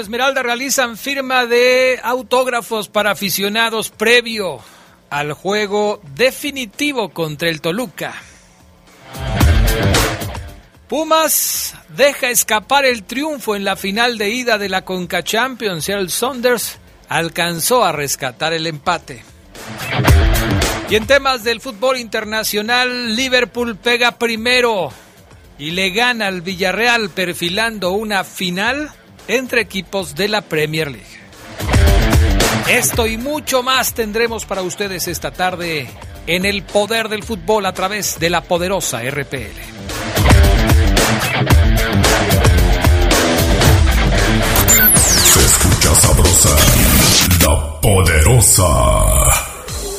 Esmeralda realizan firma de autógrafos para aficionados previo al juego definitivo contra el Toluca. Pumas deja escapar el triunfo en la final de ida de la Conca Champions. El Saunders alcanzó a rescatar el empate. Y en temas del fútbol internacional, Liverpool pega primero y le gana al Villarreal perfilando una final entre equipos de la Premier League. Esto y mucho más tendremos para ustedes esta tarde en el poder del fútbol a través de la poderosa RPL. Se escucha sabrosa, la poderosa.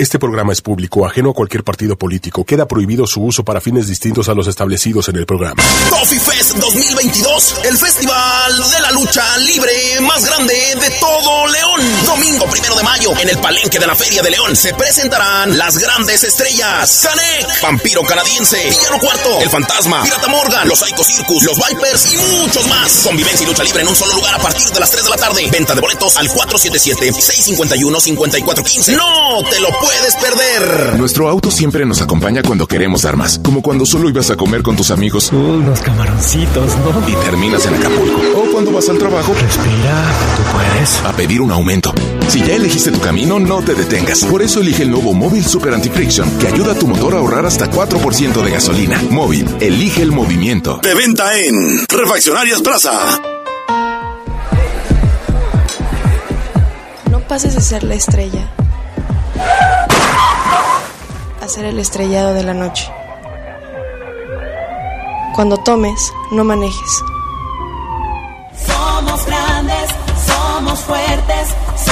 Este programa es público, ajeno a cualquier partido político. Queda prohibido su uso para fines distintos a los establecidos en el programa. Coffee Fest 2022, el festival de la lucha libre más grande de todo León. Domingo primero de mayo, en el palenque de la Feria de León, se presentarán las grandes estrellas: Canek, Vampiro Canadiense, Villano Cuarto, El Fantasma, Pirata Morgan, Los Psycho Circus, Los Vipers y muchos más. Convivencia y lucha libre en un solo lugar a partir de las 3 de la tarde. Venta de boletos al 477-651-5415. No te lo puedes perder. Nuestro auto siempre nos acompaña cuando queremos dar más, como cuando solo ibas a comer con tus amigos Unos camaroncitos, ¿no? y terminas en Acapulco. O cuando vas al trabajo Respira, tú puedes. a pedir un aumento. Si ya elegiste tu camino, no te detengas. Por eso elige el nuevo Móvil Super Anti-Friction, que ayuda a tu motor a ahorrar hasta 4% de gasolina. Móvil, elige el movimiento. De venta en Refaccionarias Plaza. No pases de ser la estrella a ser el estrellado de la noche. Cuando tomes, no manejes. Somos grandes, somos fuertes,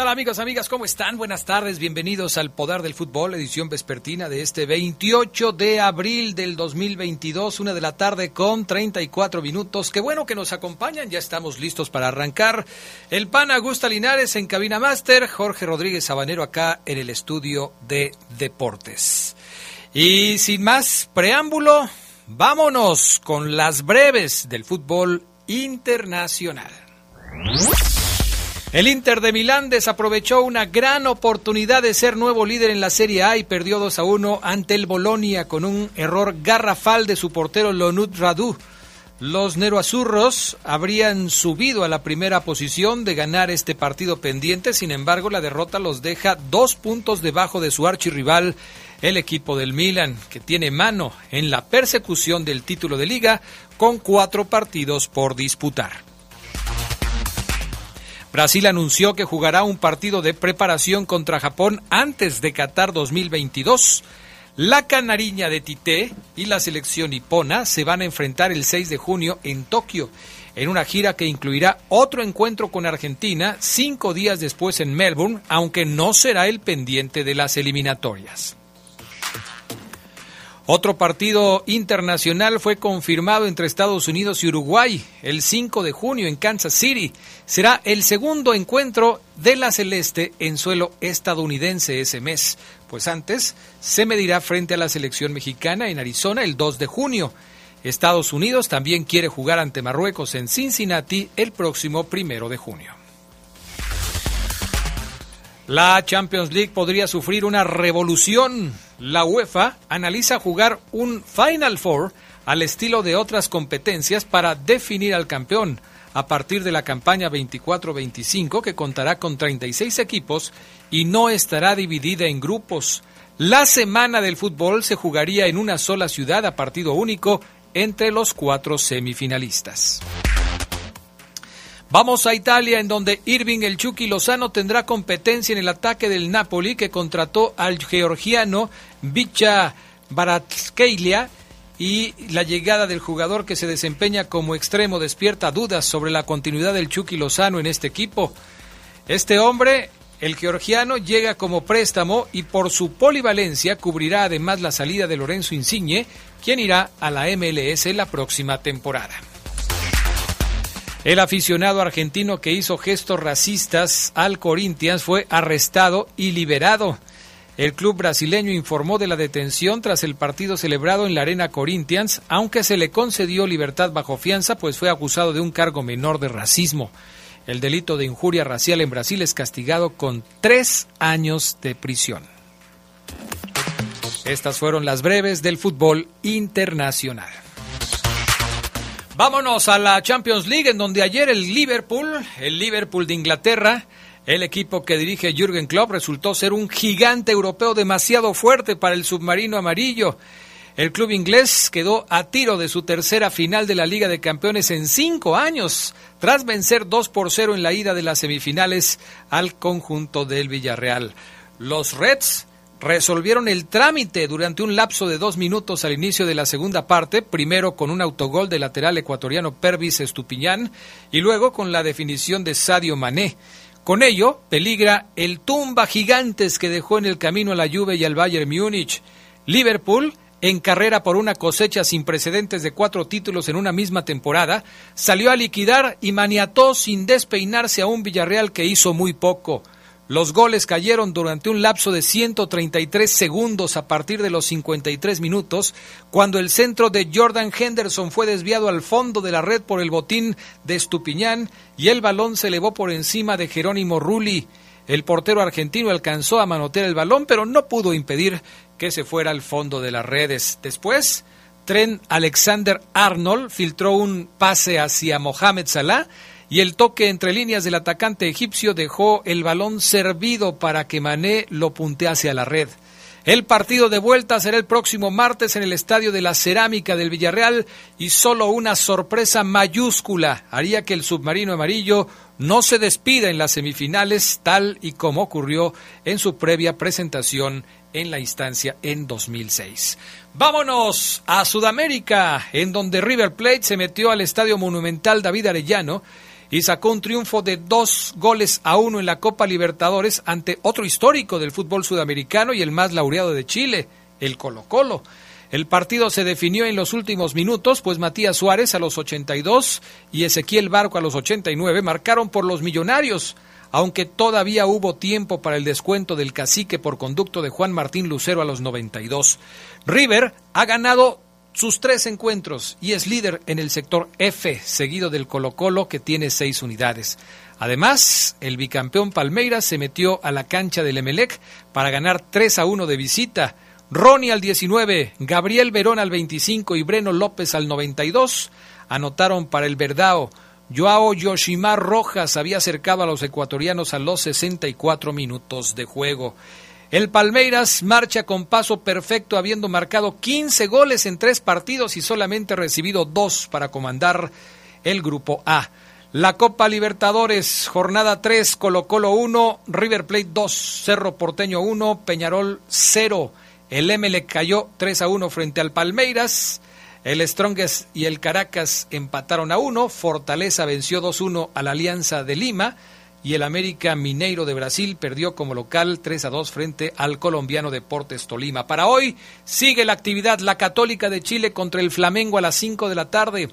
Tal amigos, amigas? ¿Cómo están? Buenas tardes, bienvenidos al Poder del Fútbol, edición vespertina de este 28 de abril del 2022, una de la tarde con 34 minutos. Qué bueno que nos acompañan, ya estamos listos para arrancar. El pan Augusta Linares en Cabina Master, Jorge Rodríguez Sabanero acá en el estudio de Deportes. Y sin más preámbulo, vámonos con las breves del fútbol internacional. El Inter de Milán desaprovechó una gran oportunidad de ser nuevo líder en la Serie A y perdió 2 a 1 ante el Bolonia con un error garrafal de su portero Lonut Radu. Los neroazurros habrían subido a la primera posición de ganar este partido pendiente, sin embargo la derrota los deja dos puntos debajo de su archirrival, el equipo del Milan, que tiene mano en la persecución del título de liga con cuatro partidos por disputar. Brasil anunció que jugará un partido de preparación contra Japón antes de Qatar 2022. La canariña de Tite y la selección nipona se van a enfrentar el 6 de junio en Tokio, en una gira que incluirá otro encuentro con Argentina cinco días después en Melbourne, aunque no será el pendiente de las eliminatorias. Otro partido internacional fue confirmado entre Estados Unidos y Uruguay el 5 de junio en Kansas City. Será el segundo encuentro de la Celeste en suelo estadounidense ese mes, pues antes se medirá frente a la selección mexicana en Arizona el 2 de junio. Estados Unidos también quiere jugar ante Marruecos en Cincinnati el próximo primero de junio. La Champions League podría sufrir una revolución. La UEFA analiza jugar un Final Four al estilo de otras competencias para definir al campeón a partir de la campaña 24-25 que contará con 36 equipos y no estará dividida en grupos. La semana del fútbol se jugaría en una sola ciudad a partido único entre los cuatro semifinalistas. Vamos a Italia, en donde Irving el Chucky Lozano tendrá competencia en el ataque del Napoli, que contrató al georgiano Vicha Baratskelia y la llegada del jugador que se desempeña como extremo despierta dudas sobre la continuidad del Chucky Lozano en este equipo. Este hombre, el georgiano, llega como préstamo y por su polivalencia cubrirá además la salida de Lorenzo Insigne, quien irá a la MLS la próxima temporada. El aficionado argentino que hizo gestos racistas al Corinthians fue arrestado y liberado. El club brasileño informó de la detención tras el partido celebrado en la Arena Corinthians, aunque se le concedió libertad bajo fianza, pues fue acusado de un cargo menor de racismo. El delito de injuria racial en Brasil es castigado con tres años de prisión. Estas fueron las breves del fútbol internacional. Vámonos a la Champions League, en donde ayer el Liverpool, el Liverpool de Inglaterra, el equipo que dirige Jürgen Klopp, resultó ser un gigante europeo demasiado fuerte para el submarino amarillo. El club inglés quedó a tiro de su tercera final de la Liga de Campeones en cinco años, tras vencer 2 por 0 en la ida de las semifinales al conjunto del Villarreal. Los Reds resolvieron el trámite durante un lapso de dos minutos al inicio de la segunda parte, primero con un autogol del lateral ecuatoriano Pervis Estupiñán y luego con la definición de Sadio Mané. Con ello, peligra el tumba gigantes que dejó en el camino a la Juve y al Bayern Múnich. Liverpool, en carrera por una cosecha sin precedentes de cuatro títulos en una misma temporada, salió a liquidar y maniató sin despeinarse a un Villarreal que hizo muy poco. Los goles cayeron durante un lapso de 133 segundos a partir de los 53 minutos, cuando el centro de Jordan Henderson fue desviado al fondo de la red por el botín de Estupiñán y el balón se elevó por encima de Jerónimo Rulli. El portero argentino alcanzó a manotear el balón, pero no pudo impedir que se fuera al fondo de las redes. Después, Tren Alexander Arnold filtró un pase hacia Mohamed Salah y el toque entre líneas del atacante egipcio dejó el balón servido para que Mané lo puntease a la red. El partido de vuelta será el próximo martes en el Estadio de la Cerámica del Villarreal y solo una sorpresa mayúscula haría que el submarino amarillo no se despida en las semifinales tal y como ocurrió en su previa presentación en la instancia en 2006. Vámonos a Sudamérica, en donde River Plate se metió al Estadio Monumental David Arellano y sacó un triunfo de dos goles a uno en la Copa Libertadores ante otro histórico del fútbol sudamericano y el más laureado de Chile, el Colo Colo. El partido se definió en los últimos minutos, pues Matías Suárez a los 82 y Ezequiel Barco a los 89 marcaron por los millonarios, aunque todavía hubo tiempo para el descuento del cacique por conducto de Juan Martín Lucero a los 92. River ha ganado sus tres encuentros y es líder en el sector F, seguido del Colo Colo que tiene seis unidades. Además, el bicampeón Palmeiras se metió a la cancha del Emelec para ganar 3 a 1 de visita. Ronnie al 19, Gabriel Verón al 25 y Breno López al 92 anotaron para el Verdao. Joao Yoshimar Rojas había acercado a los ecuatorianos a los 64 minutos de juego. El Palmeiras marcha con paso perfecto habiendo marcado 15 goles en tres partidos y solamente recibido dos para comandar el grupo A. La Copa Libertadores, jornada 3, Colo Colo 1, River Plate 2, Cerro Porteño 1, Peñarol 0. El M le cayó 3 a 1 frente al Palmeiras. El Strongest y el Caracas empataron a 1. Fortaleza venció 2-1 a la Alianza de Lima y el América Mineiro de Brasil perdió como local 3 a 2 frente al colombiano Deportes Tolima. Para hoy sigue la actividad La Católica de Chile contra el Flamengo a las 5 de la tarde,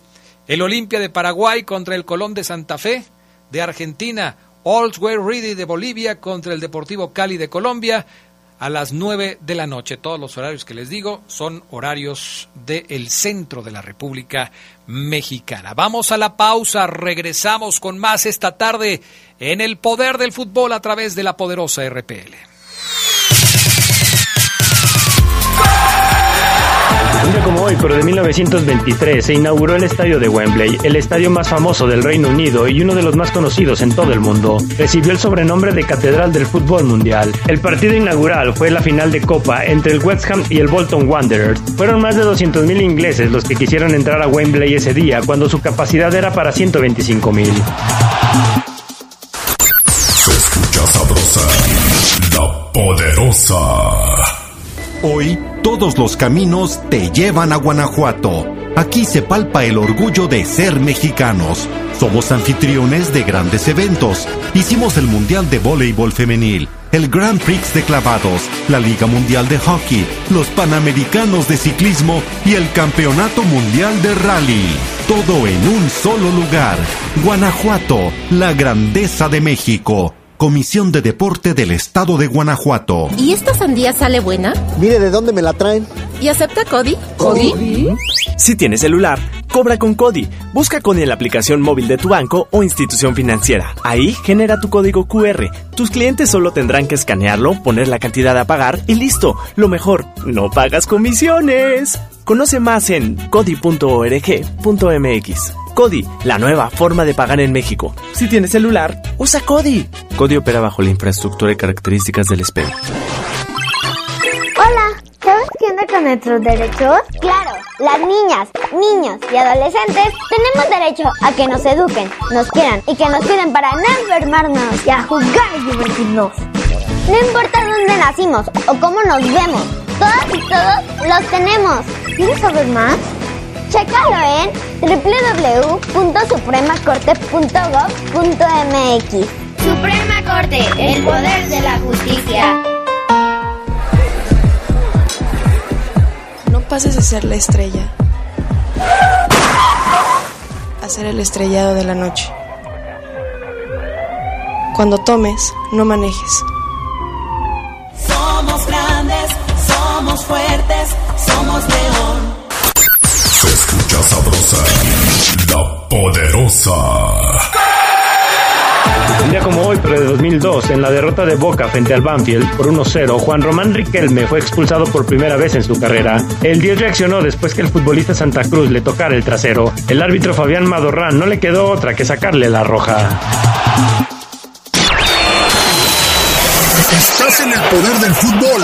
el Olimpia de Paraguay contra el Colón de Santa Fe de Argentina, Old Ready de Bolivia contra el Deportivo Cali de Colombia a las 9 de la noche. Todos los horarios que les digo son horarios del centro de la República Mexicana. Vamos a la pausa, regresamos con más esta tarde en el poder del fútbol a través de la poderosa RPL. Un día como hoy, pero de 1923, se inauguró el estadio de Wembley, el estadio más famoso del Reino Unido y uno de los más conocidos en todo el mundo. Recibió el sobrenombre de Catedral del Fútbol Mundial. El partido inaugural fue la final de Copa entre el West Ham y el Bolton Wanderers. Fueron más de 200.000 ingleses los que quisieron entrar a Wembley ese día, cuando su capacidad era para 125.000. Se escucha sabrosa, la poderosa. Hoy todos los caminos te llevan a Guanajuato. Aquí se palpa el orgullo de ser mexicanos. Somos anfitriones de grandes eventos. Hicimos el Mundial de Voleibol Femenil, el Grand Prix de Clavados, la Liga Mundial de Hockey, los Panamericanos de Ciclismo y el Campeonato Mundial de Rally. Todo en un solo lugar. Guanajuato, la grandeza de México. Comisión de Deporte del Estado de Guanajuato. ¿Y esta sandía sale buena? Mire de dónde me la traen. ¿Y acepta Cody? ¿Cody? Si tienes celular, cobra con Cody. Busca Cody en la aplicación móvil de tu banco o institución financiera. Ahí genera tu código QR. Tus clientes solo tendrán que escanearlo, poner la cantidad a pagar y listo. Lo mejor, no pagas comisiones. Conoce más en cody.org.mx. Cody, la nueva forma de pagar en México. Si tienes celular, usa Cody. Cody opera bajo la infraestructura y características del SPED. Hola, ¿sabes qué con nuestros derechos? Claro, las niñas, niños y adolescentes tenemos derecho a que nos eduquen, nos quieran y que nos cuiden para no enfermarnos y a jugar y divertirnos. No importa dónde nacimos o cómo nos vemos, todas y todos los tenemos. ¿Quieres saber más? Chécalo en www.supremacorte.gov.mx. Suprema Corte, el poder de la justicia. No pases a ser la estrella. A ser el estrellado de la noche. Cuando tomes, no manejes. Somos grandes, somos fuertes, somos león. Se escucha sabrosa, la poderosa. Un día como hoy, pero de 2002, en la derrota de Boca frente al Banfield por 1-0, Juan Román Riquelme fue expulsado por primera vez en su carrera. El 10 reaccionó después que el futbolista Santa Cruz le tocara el trasero. El árbitro Fabián Madorrán no le quedó otra que sacarle la roja. Estás en el poder del fútbol.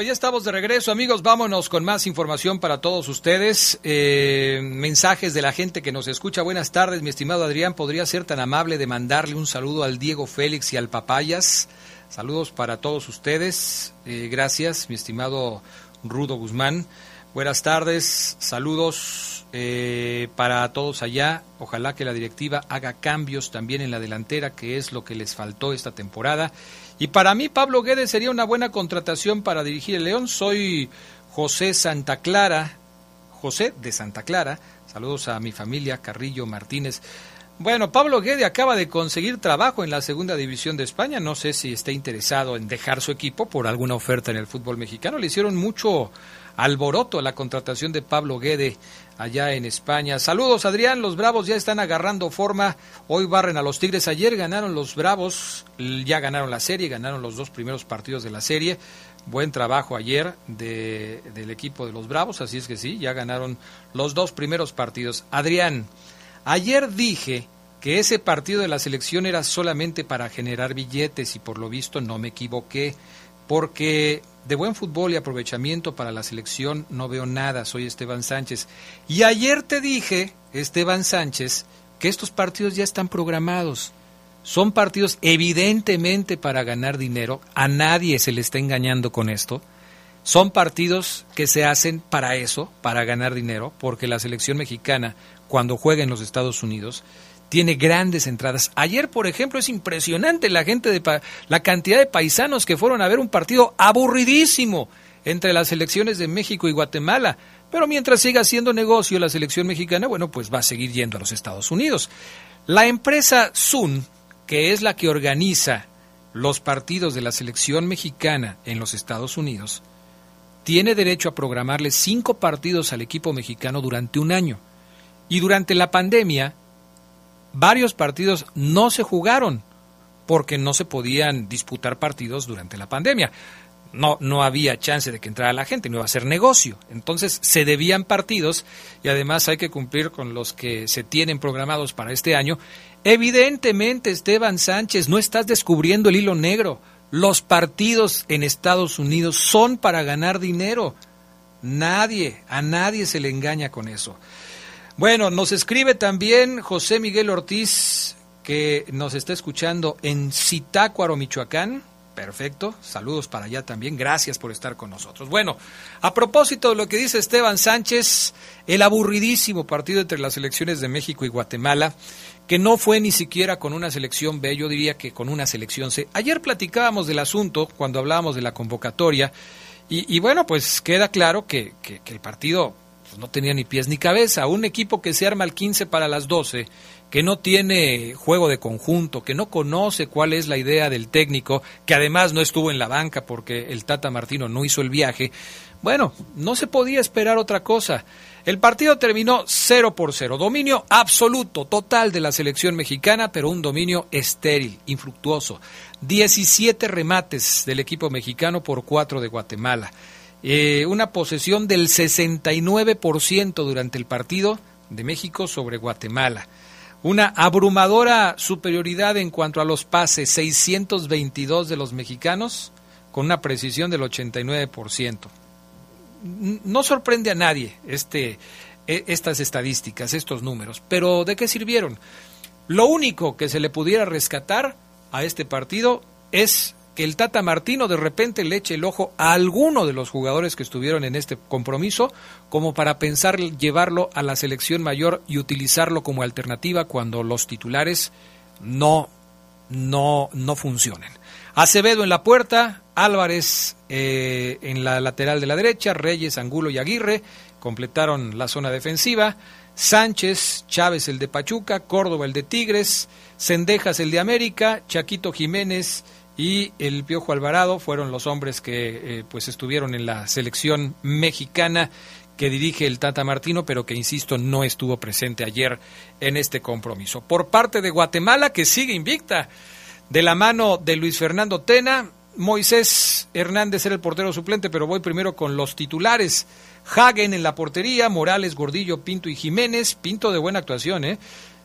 Pues ya estamos de regreso, amigos. Vámonos con más información para todos ustedes. Eh, mensajes de la gente que nos escucha. Buenas tardes, mi estimado Adrián. ¿Podría ser tan amable de mandarle un saludo al Diego Félix y al Papayas? Saludos para todos ustedes. Eh, gracias, mi estimado Rudo Guzmán. Buenas tardes, saludos eh, para todos allá. Ojalá que la directiva haga cambios también en la delantera, que es lo que les faltó esta temporada. Y para mí Pablo Guedes sería una buena contratación para dirigir el León. Soy José Santa Clara, José de Santa Clara. Saludos a mi familia Carrillo Martínez. Bueno, Pablo Guede acaba de conseguir trabajo en la segunda división de España. No sé si está interesado en dejar su equipo por alguna oferta en el fútbol mexicano. Le hicieron mucho alboroto la contratación de Pablo Guede allá en España. Saludos, Adrián. Los Bravos ya están agarrando forma. Hoy barren a los Tigres. Ayer ganaron los Bravos, ya ganaron la serie, ganaron los dos primeros partidos de la serie. Buen trabajo ayer de, del equipo de los Bravos, así es que sí, ya ganaron los dos primeros partidos. Adrián, ayer dije que ese partido de la selección era solamente para generar billetes y por lo visto no me equivoqué, porque de buen fútbol y aprovechamiento para la selección no veo nada. Soy Esteban Sánchez. Y ayer te dije, Esteban Sánchez, que estos partidos ya están programados. Son partidos evidentemente para ganar dinero. A nadie se le está engañando con esto. Son partidos que se hacen para eso, para ganar dinero, porque la selección mexicana, cuando juega en los Estados Unidos, tiene grandes entradas. Ayer, por ejemplo, es impresionante la gente de la cantidad de paisanos que fueron a ver un partido aburridísimo entre las selecciones de México y Guatemala. Pero mientras siga haciendo negocio la selección mexicana, bueno, pues va a seguir yendo a los Estados Unidos. La empresa Sun, que es la que organiza los partidos de la selección mexicana en los Estados Unidos, tiene derecho a programarle cinco partidos al equipo mexicano durante un año. Y durante la pandemia, varios partidos no se jugaron porque no se podían disputar partidos durante la pandemia. No, no había chance de que entrara la gente, no iba a ser negocio. Entonces se debían partidos y además hay que cumplir con los que se tienen programados para este año. Evidentemente, Esteban Sánchez, no estás descubriendo el hilo negro. Los partidos en Estados Unidos son para ganar dinero. Nadie, a nadie se le engaña con eso. Bueno, nos escribe también José Miguel Ortiz, que nos está escuchando en Zitácuaro, Michoacán. Perfecto, saludos para allá también, gracias por estar con nosotros. Bueno, a propósito de lo que dice Esteban Sánchez, el aburridísimo partido entre las selecciones de México y Guatemala, que no fue ni siquiera con una selección B, yo diría que con una selección C. Ayer platicábamos del asunto cuando hablábamos de la convocatoria y, bueno, pues queda claro que, que el partido pues, no tenía ni pies ni cabeza. Un equipo que se arma al 15 para las 12, que no tiene juego de conjunto, que no conoce cuál es la idea del técnico, que además no estuvo en la banca porque el Tata Martino no hizo el viaje. Bueno, no se podía esperar otra cosa. El partido terminó 0 por 0, dominio absoluto, total de la selección mexicana, pero un dominio estéril, infructuoso. 17 remates del equipo mexicano por 4 de Guatemala. Eh, una posesión del 69% durante el partido de México sobre Guatemala. Una abrumadora superioridad en cuanto a los pases, 622 de los mexicanos, con una precisión del 89%. No sorprende a nadie este, e, estas estadísticas, estos números, pero ¿de qué sirvieron? Lo único que se le pudiera rescatar a este partido es que el Tata Martino de repente le eche el ojo a alguno de los jugadores que estuvieron en este compromiso, como para pensar llevarlo a la selección mayor y utilizarlo como alternativa cuando los titulares no, no, no funcionen. Acevedo en la puerta, Álvarez eh, en la lateral de la derecha, Reyes, Angulo y Aguirre completaron la zona defensiva. Sánchez, Chávez el de Pachuca, Córdoba el de Tigres, Cendejas el de América, Chaquito Jiménez, y el Piojo Alvarado fueron los hombres que eh, pues estuvieron en la selección mexicana que dirige el Tata Martino, pero que, insisto, no estuvo presente ayer en este compromiso. Por parte de Guatemala, que sigue invicta, de la mano de Luis Fernando Tena, Moisés Hernández era el portero suplente, pero voy primero con los titulares. Hagen en la portería, Morales, Gordillo, Pinto y Jiménez. Pinto de buena actuación, ¿eh?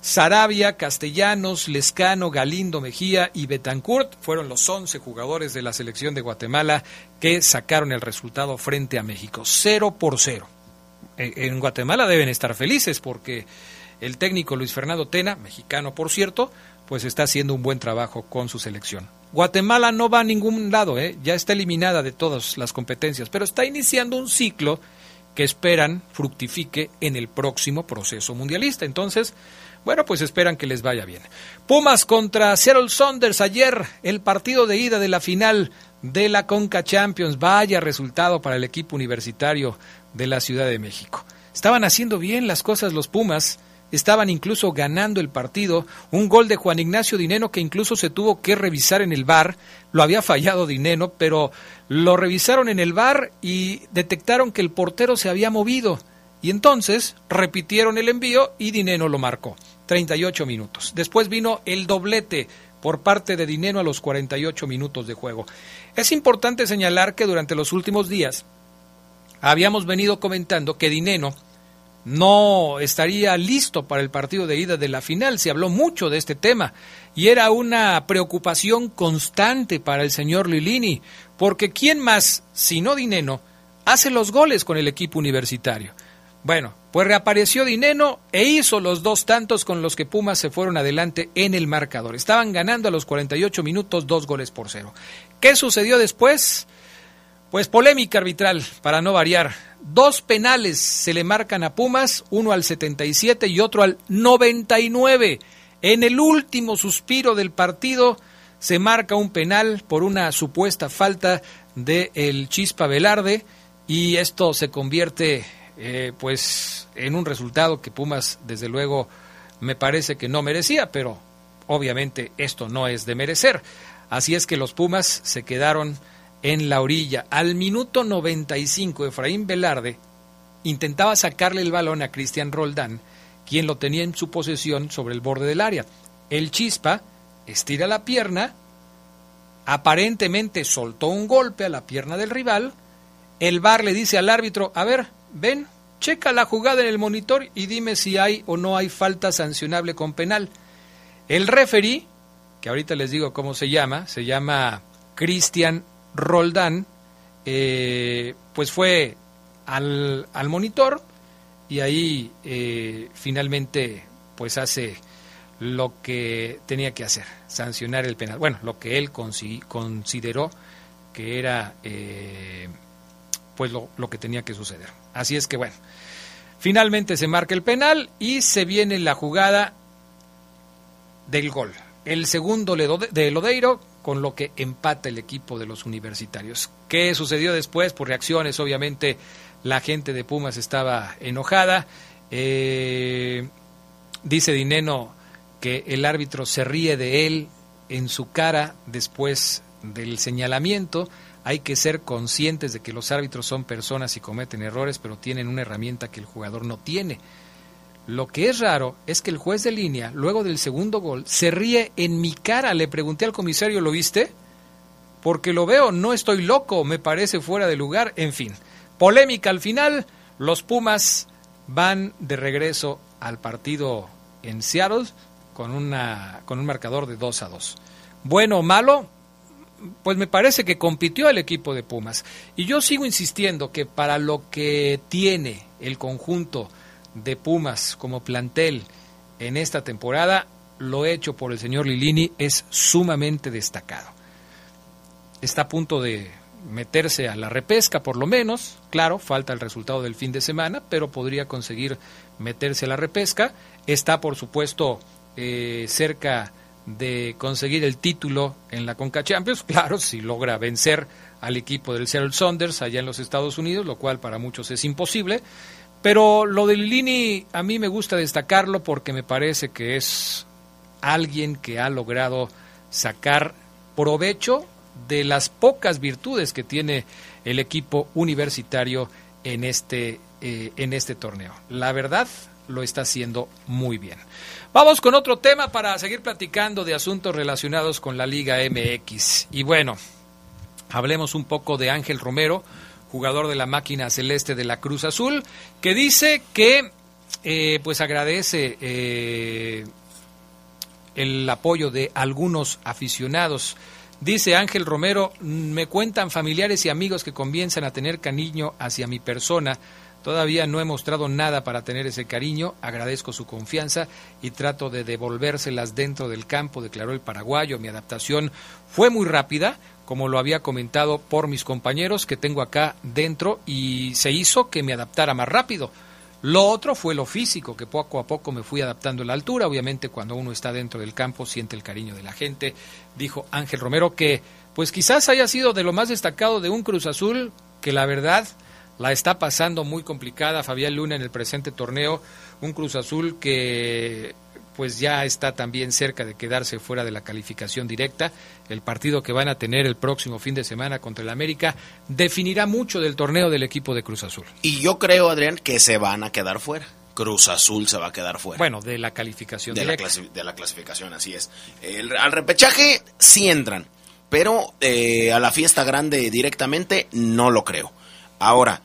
Sarabia, Castellanos, Lescano, Galindo, Mejía y Betancourt fueron los 11 jugadores de la selección de Guatemala que sacaron el resultado frente a México. Cero por cero. En Guatemala deben estar felices porque el técnico Luis Fernando Tena, mexicano por cierto, pues está haciendo un buen trabajo con su selección. Guatemala no va a ningún lado, ¿eh? ya está eliminada de todas las competencias, pero está iniciando un ciclo que esperan fructifique en el próximo proceso mundialista. Entonces, bueno, pues esperan que les vaya bien. Pumas contra Seattle Saunders ayer, el partido de ida de la final de la Conca Champions. Vaya resultado para el equipo universitario de la Ciudad de México. Estaban haciendo bien las cosas los Pumas, estaban incluso ganando el partido. Un gol de Juan Ignacio Dineno que incluso se tuvo que revisar en el bar. Lo había fallado Dineno, pero lo revisaron en el bar y detectaron que el portero se había movido. Y entonces repitieron el envío y Dineno lo marcó. 38 minutos. Después vino el doblete por parte de Dineno a los 48 minutos de juego. Es importante señalar que durante los últimos días habíamos venido comentando que Dineno no estaría listo para el partido de ida de la final. Se habló mucho de este tema y era una preocupación constante para el señor Lilini porque ¿quién más, si no Dineno, hace los goles con el equipo universitario? Bueno, pues reapareció Dineno e hizo los dos tantos con los que Pumas se fueron adelante en el marcador. Estaban ganando a los 48 minutos dos goles por cero. ¿Qué sucedió después? Pues polémica arbitral, para no variar. Dos penales se le marcan a Pumas, uno al 77 y otro al 99. En el último suspiro del partido se marca un penal por una supuesta falta de el Chispa Velarde y esto se convierte eh, pues en un resultado que Pumas desde luego me parece que no merecía, pero obviamente esto no es de merecer. Así es que los Pumas se quedaron en la orilla. Al minuto 95, Efraín Velarde intentaba sacarle el balón a Cristian Roldán, quien lo tenía en su posesión sobre el borde del área. El Chispa estira la pierna, aparentemente soltó un golpe a la pierna del rival. El bar le dice al árbitro, a ver, ven, checa la jugada en el monitor y dime si hay o no hay falta sancionable con penal. El referee, que ahorita les digo cómo se llama, se llama Cristian Roldán, eh, pues fue al, al, monitor y ahí eh, finalmente pues hace lo que tenía que hacer, sancionar el penal. Bueno, lo que él consideró que era eh, pues lo, lo que tenía que suceder. Así es que bueno, finalmente se marca el penal y se viene la jugada del gol. El segundo de Lodeiro con lo que empata el equipo de los universitarios. ¿Qué sucedió después? Por reacciones, obviamente la gente de Pumas estaba enojada. Eh, dice Dineno que el árbitro se ríe de él en su cara después del señalamiento. Hay que ser conscientes de que los árbitros son personas y cometen errores, pero tienen una herramienta que el jugador no tiene. Lo que es raro es que el juez de línea, luego del segundo gol, se ríe en mi cara. Le pregunté al comisario, ¿lo viste? Porque lo veo, no estoy loco, me parece fuera de lugar, en fin. Polémica al final, los Pumas van de regreso al partido en Seattle con, una, con un marcador de 2 a 2. Bueno o malo, pues me parece que compitió el equipo de Pumas. Y yo sigo insistiendo que para lo que tiene el conjunto de Pumas como plantel en esta temporada, lo hecho por el señor Lilini es sumamente destacado. Está a punto de meterse a la repesca por lo menos, claro, falta el resultado del fin de semana, pero podría conseguir meterse a la repesca. Está por supuesto eh, cerca de conseguir el título en la Conca Champions, claro, si logra vencer al equipo del Seattle Saunders allá en los Estados Unidos, lo cual para muchos es imposible. Pero lo de Lini a mí me gusta destacarlo porque me parece que es alguien que ha logrado sacar provecho de las pocas virtudes que tiene el equipo universitario en este, eh, en este torneo. La verdad, lo está haciendo muy bien. Vamos con otro tema para seguir platicando de asuntos relacionados con la Liga MX. Y bueno, hablemos un poco de Ángel Romero jugador de la máquina celeste de la Cruz Azul, que dice que eh, pues agradece eh, el apoyo de algunos aficionados. Dice Ángel Romero, me cuentan familiares y amigos que comienzan a tener cariño hacia mi persona. Todavía no he mostrado nada para tener ese cariño, agradezco su confianza y trato de devolvérselas dentro del campo, declaró el paraguayo. Mi adaptación fue muy rápida, como lo había comentado por mis compañeros que tengo acá dentro y se hizo que me adaptara más rápido. Lo otro fue lo físico, que poco a poco me fui adaptando a la altura. Obviamente cuando uno está dentro del campo siente el cariño de la gente. Dijo Ángel Romero que pues quizás haya sido de lo más destacado de un Cruz Azul que la verdad la está pasando muy complicada Fabián Luna en el presente torneo. Un Cruz Azul que pues ya está también cerca de quedarse fuera de la calificación directa. El partido que van a tener el próximo fin de semana contra el América definirá mucho del torneo del equipo de Cruz Azul. Y yo creo, Adrián, que se van a quedar fuera. Cruz Azul se va a quedar fuera. Bueno, de la calificación de directa. La de la clasificación, así es. El, al repechaje sí entran, pero eh, a la fiesta grande directamente no lo creo. Ahora,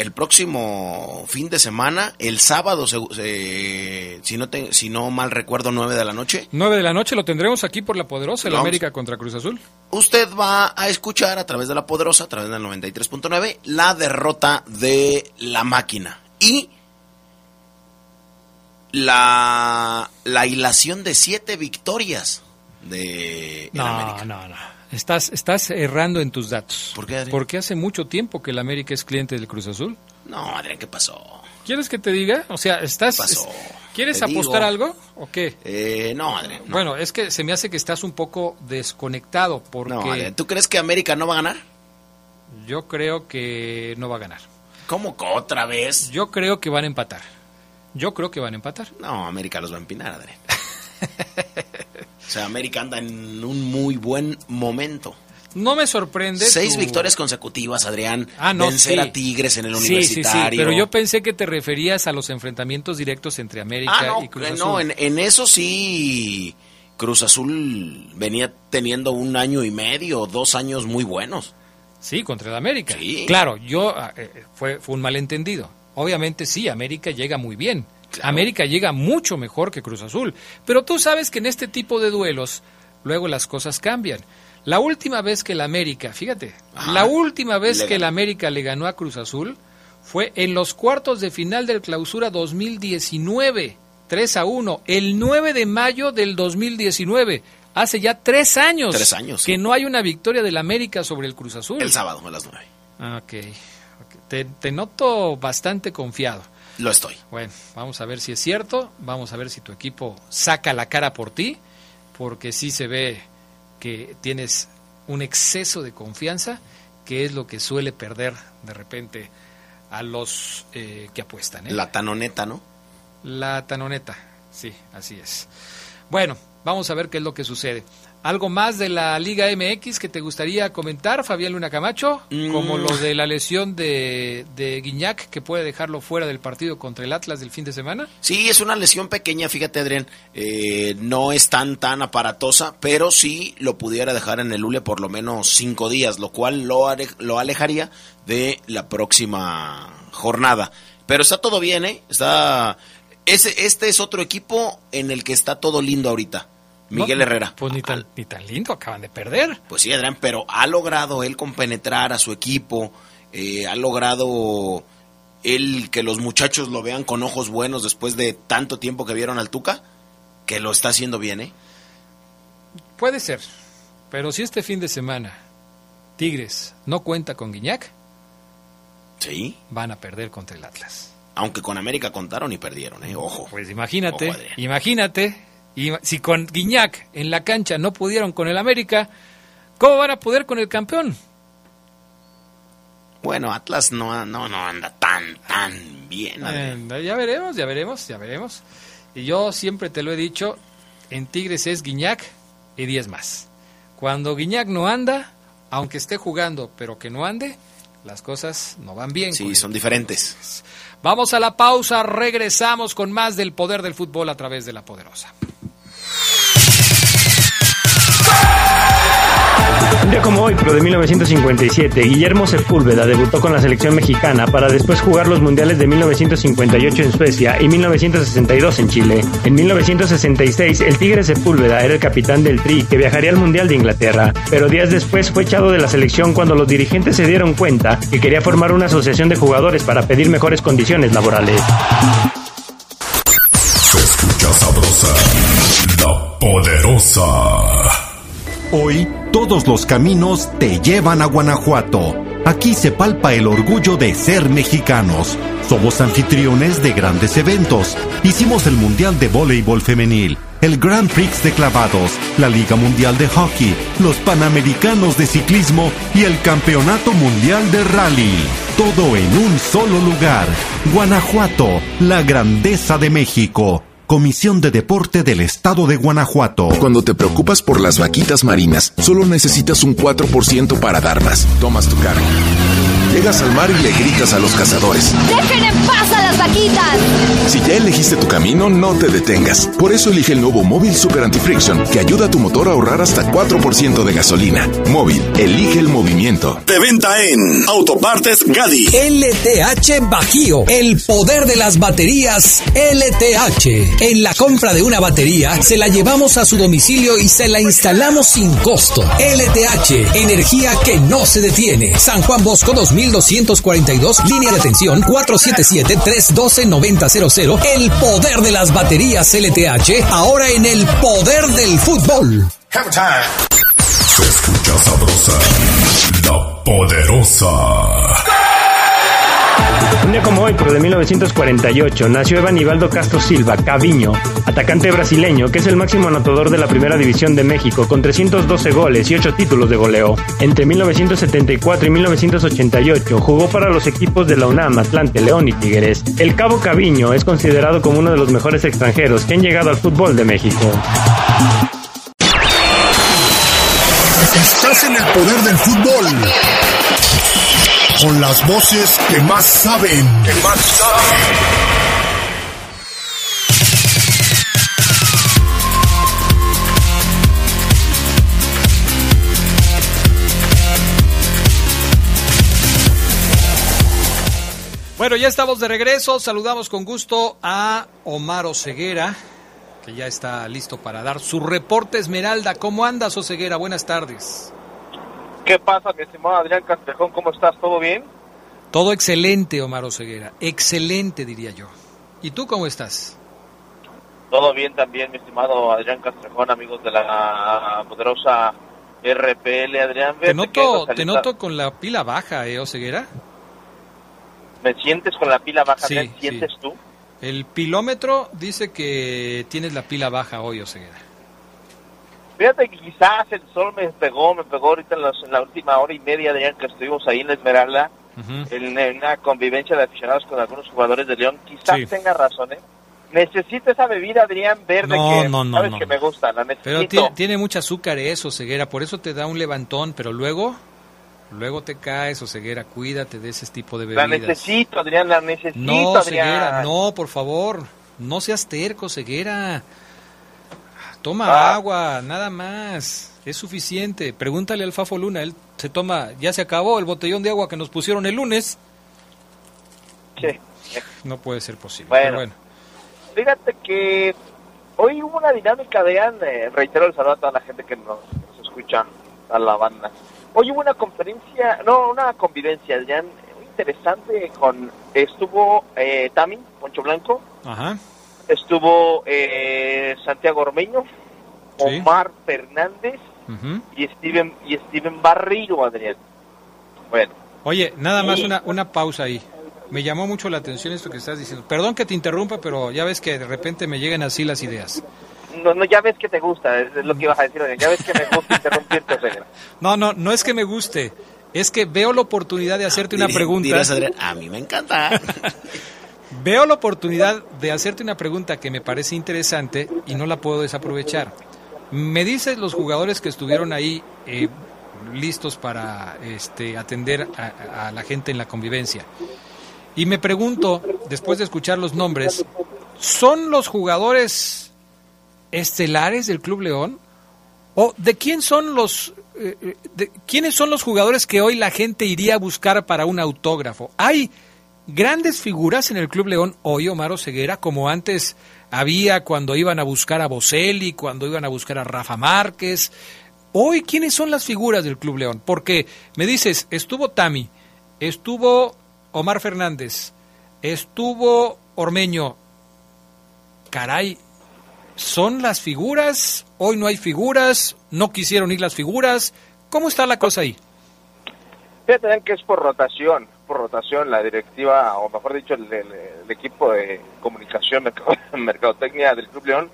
el próximo fin de semana, el sábado, se, se, si, no te, si no mal recuerdo, 9 de la noche. 9 de la noche lo tendremos aquí por La Poderosa, el América contra Cruz Azul. Usted va a escuchar a través de La Poderosa, a través del 93.9, la derrota de la máquina. Y la, la hilación de siete victorias de no, América. No, no, Estás, estás errando en tus datos. ¿Por qué, Adrián? Porque hace mucho tiempo que el América es cliente del Cruz Azul. No, Adrián, ¿qué pasó? ¿Quieres que te diga? O sea, estás... ¿Qué pasó? ¿Quieres Te apostar digo. algo o qué? Eh, no, Adrián. no. Bueno, es que se me hace que estás un poco desconectado porque No, Adrián, ¿tú crees que América no va a ganar? yo creo que no va a ganar. ¿Cómo que otra vez? Yo creo que van a empatar. Yo creo que van a empatar. No, América los va a empinar, Adrián. o sea, América anda en un muy buen momento. No me sorprende. Seis tu- victorias consecutivas, Adrián. Ah, no, Vencer sí. a Tigres en el Sí, sí, sí, universitario. pero yo pensé que te referías a los enfrentamientos directos entre América Ah, no, y Cruz eh, Azul. no en, en eso sí. Cruz Azul venía teniendo un año y medio, dos años muy buenos. Sí, contra el América. Sí. Claro, yo ah, eh, fue, fue un malentendido. Obviamente sí, América llega muy bien. América llega mucho mejor que Cruz Azul. Pero tú sabes que en este tipo de duelos luego las cosas cambian. La última vez que el América, fíjate, Ajá. la última vez que el. América le ganó a Cruz Azul fue en los cuartos de final del Clausura 2019, 3 a 1, el 9 de mayo del 2019. Hace ya tres años, Tres años, sí. que no hay una victoria del América sobre el Cruz Azul. El sábado a las nueve. Ah, Ok, ok. Te, te noto bastante confiado. Lo estoy. Bueno, vamos a ver si es cierto, vamos a ver si tu equipo saca la cara por ti, porque sí se ve que tienes un exceso de confianza, que es lo que suele perder de repente a los eh, que apuestan. ¿eh? La tanoneta, ¿no? La tanoneta, sí, así es. Bueno, vamos a ver qué es lo que sucede. ¿Algo más de la Liga MX que te gustaría comentar, Fabián Luna Camacho? Mm. Como lo de la lesión de, de Guiñac, que puede dejarlo fuera del partido contra el Atlas del fin de semana. Sí, es una lesión pequeña, fíjate, Adrián. Eh, no es tan, tan aparatosa, pero sí lo pudiera dejar en el hule por lo menos cinco días, lo cual lo, are- lo alejaría de la próxima jornada. Pero está todo bien, ¿eh? Está... Ese, este es otro equipo en el que está todo lindo ahorita. Miguel No, Herrera. Pues ni tan, ni tan lindo, acaban de perder. Pues sí, Adrián, pero ha logrado él compenetrar a su equipo, eh, ha logrado él que los muchachos lo vean con ojos buenos después de tanto tiempo que vieron al Tuca, que lo está haciendo bien, ¿eh? Puede ser, pero si este fin de semana Tigres no cuenta con Guiñac, Sí, van a perder contra el Atlas. aunque con América contaron y perdieron, ¿eh? Ojo. Pues imagínate, Ojo, imagínate, y si con Guiñac en la cancha no pudieron con el América, ¿cómo van a poder con el campeón? Bueno, Atlas no, no, no anda tan, tan bien. Eh, ya veremos, ya veremos, ya veremos. Y yo siempre te lo he dicho, en Tigres es Guiñac y 10 más. Cuando Guiñac no anda, aunque esté jugando, pero que no ande, las cosas no van bien. Sí, son diferentes. Vamos a la pausa, regresamos con más del poder del fútbol a través de la poderosa. Un día como hoy, pero de 1957, Guillermo Sepúlveda debutó con la selección mexicana para después jugar los mundiales de 1958 en Suecia y 1962 en Chile. En 1966, el Tigre Sepúlveda era el capitán del Tri que viajaría al Mundial de Inglaterra, pero días después fue echado de la selección cuando los dirigentes se dieron cuenta que quería formar una asociación de jugadores para pedir mejores condiciones laborales. Se escucha sabrosa, la poderosa. Hoy todos los caminos te llevan a Guanajuato. Aquí se palpa el orgullo de ser mexicanos. Somos anfitriones de grandes eventos. Hicimos el Mundial de Voleibol Femenil, el Grand Prix de Clavados, la Liga Mundial de Hockey, los Panamericanos de Ciclismo y el Campeonato Mundial de Rally. Todo en un solo lugar. Guanajuato, la grandeza de México. Comisión de Deporte del Estado de Guanajuato. Cuando te preocupas por las vaquitas marinas, solo necesitas un 4% para dar más. Tomas tu carga. Llegas al mar y le gritas a los cazadores. ¡Dejen en paz a las vaquitas! Si ya elegiste tu camino, no te detengas. Por eso elige el nuevo Móvil Super Anti-Friction, que ayuda a tu motor a ahorrar hasta 4% de gasolina. Móvil, elige el movimiento. De venta en Autopartes Gadi. LTH Bajío, el poder de las baterías LTH. En la compra de una batería, se la llevamos a su domicilio y se la instalamos sin costo. LTH, energía que no se detiene. San Juan Bosco 2242, línea de atención 477-312-9000. El poder de las baterías LTH, ahora en el poder del fútbol. Se escucha sabrosa, la poderosa. Un como hoy, pero de 1948, nació Evan Ibaldo Castro Silva, Caviño, atacante brasileño que es el máximo anotador de la Primera División de México, con 312 goles y 8 títulos de goleo. Entre 1974 y 1988 jugó para los equipos de la UNAM, Atlante, León y Tigres. El Cabo Caviño es considerado como uno de los mejores extranjeros que han llegado al fútbol de México. Estás en el poder del fútbol. Con las voces que más saben. Que más saben. Bueno, ya estamos de regreso. Saludamos con gusto a Omar Oseguera, que ya está listo para dar su reporte Esmeralda. ¿Cómo andas, Oseguera? Buenas tardes. ¿Qué pasa, mi estimado Adrián Castrejón? ¿Cómo estás? ¿Todo bien? Todo excelente, Omar Oseguera. Excelente, diría yo. ¿Y tú cómo estás? Todo bien también, mi estimado Adrián Castrejón, amigos de la poderosa RPL, Adrián. Te noto, te noto con la pila baja, ¿eh, Oseguera? ¿Me sientes con la pila baja? Sí, ¿Me sientes sí. tú? El pilómetro dice que tienes la pila baja hoy, Oseguera. Fíjate que quizás el sol me pegó, me pegó ahorita en, los- en la última hora y media, Adrián, que estuvimos ahí en la Esmeralda, en, en una convivencia de aficionados con algunos jugadores de León. Quizás Sí. tenga razón, ¿eh? Necesito esa bebida, Adrián, verde No, que no, no, sabes no, que me gusta, la Pero necesito. ti- tiene mucha azúcar eso, Ceguera, por eso te da un levantón, pero luego, luego te caes, o Ceguera, cuídate de ese tipo de La bebidas. necesito, Adrián, la necesito, No, Adrián. Ceguera, no, por favor, no seas terco, Ceguera. Toma Ah. agua, nada más, es suficiente. Pregúntale al Fafo Luna, él se toma, ya se acabó el botellón de agua que nos pusieron el lunes. Sí. No puede ser posible. Bueno. pero bueno. Fíjate que hoy hubo una dinámica, Adrián, eh, reitero el saludo a toda la gente que nos, nos escucha, a la banda. Hoy hubo una conferencia, no, una convivencia, Adrián, muy interesante con, estuvo eh, Tami, Poncho Blanco, Ajá. Estuvo eh, Santiago Ormeño, Sí. Omar Fernández y Steven, y Steven Barriro, Adrián. Bueno, Oye, nada más una, una pausa ahí. Me llamó mucho la atención esto que estás diciendo. Perdón que te interrumpa, pero ya ves que de repente me llegan así las ideas. no, no, ya ves que te gusta, es lo que ibas a decir, ya ves que me gusta interrumpirte. No, no, no es que me guste. Es que veo la oportunidad de hacerte una pregunta. dirás, Adrián, a mí me encanta. Veo la oportunidad de hacerte una pregunta que me parece interesante y no la puedo desaprovechar. Me dices los jugadores que estuvieron ahí eh, listos para este, atender a, la gente en la convivencia. Y me pregunto, después de escuchar los nombres, ¿son los jugadores estelares del Club León? ¿O de quién son los eh, eh, de- quiénes son los jugadores que hoy la gente iría a buscar para un autógrafo? Hay grandes figuras en el Club León hoy, Omar Ceguera, como antes había cuando iban a buscar a Boselli, cuando iban a buscar a Rafa Márquez. Hoy, ¿quiénes son las figuras del Club León? Porque me dices, estuvo Tami, estuvo Omar Fernández, estuvo Ormeño. Caray, ¿son las figuras? Hoy no hay figuras, no quisieron ir las figuras. ¿Cómo está la cosa ahí? Que es por rotación, por rotación la directiva, o mejor dicho, el, el- el equipo de comunicación, mercado- mercadotecnia del Club León,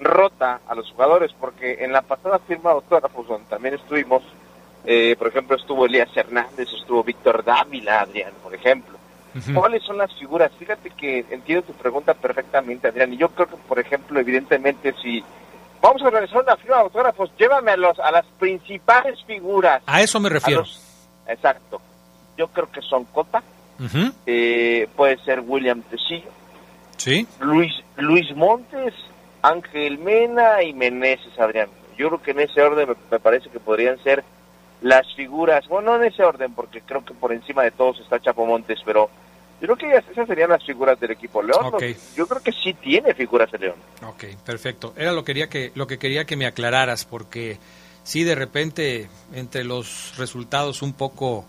rota a los jugadores, porque en la pasada firma de autógrafos, donde también estuvimos, eh, por ejemplo, estuvo Elías Hernández, estuvo Víctor Dávila, Adrián, por ejemplo. ¿Cuáles son las figuras? Fíjate que entiendo tu pregunta perfectamente, Adrián, y yo creo que, por ejemplo, evidentemente, si vamos a organizar una firma de autógrafos, llévame a, los, a las principales figuras. A eso me A refiero. los- exacto. yo creo que son Cota, eh, puede ser William Tecillo, sí. Luis, Luis Montes, Ángel Mena y Meneses Adrián. Yo creo que en ese orden me, parece que podrían ser las figuras, bueno, no en ese orden, porque creo que por encima de todos está Chapo Montes, pero yo creo que esas serían las figuras del equipo León. Yo creo que sí tiene figuras de León. Ok, perfecto. Era lo, quería que, lo que quería que me aclararas, porque sí, de repente, entre los resultados un poco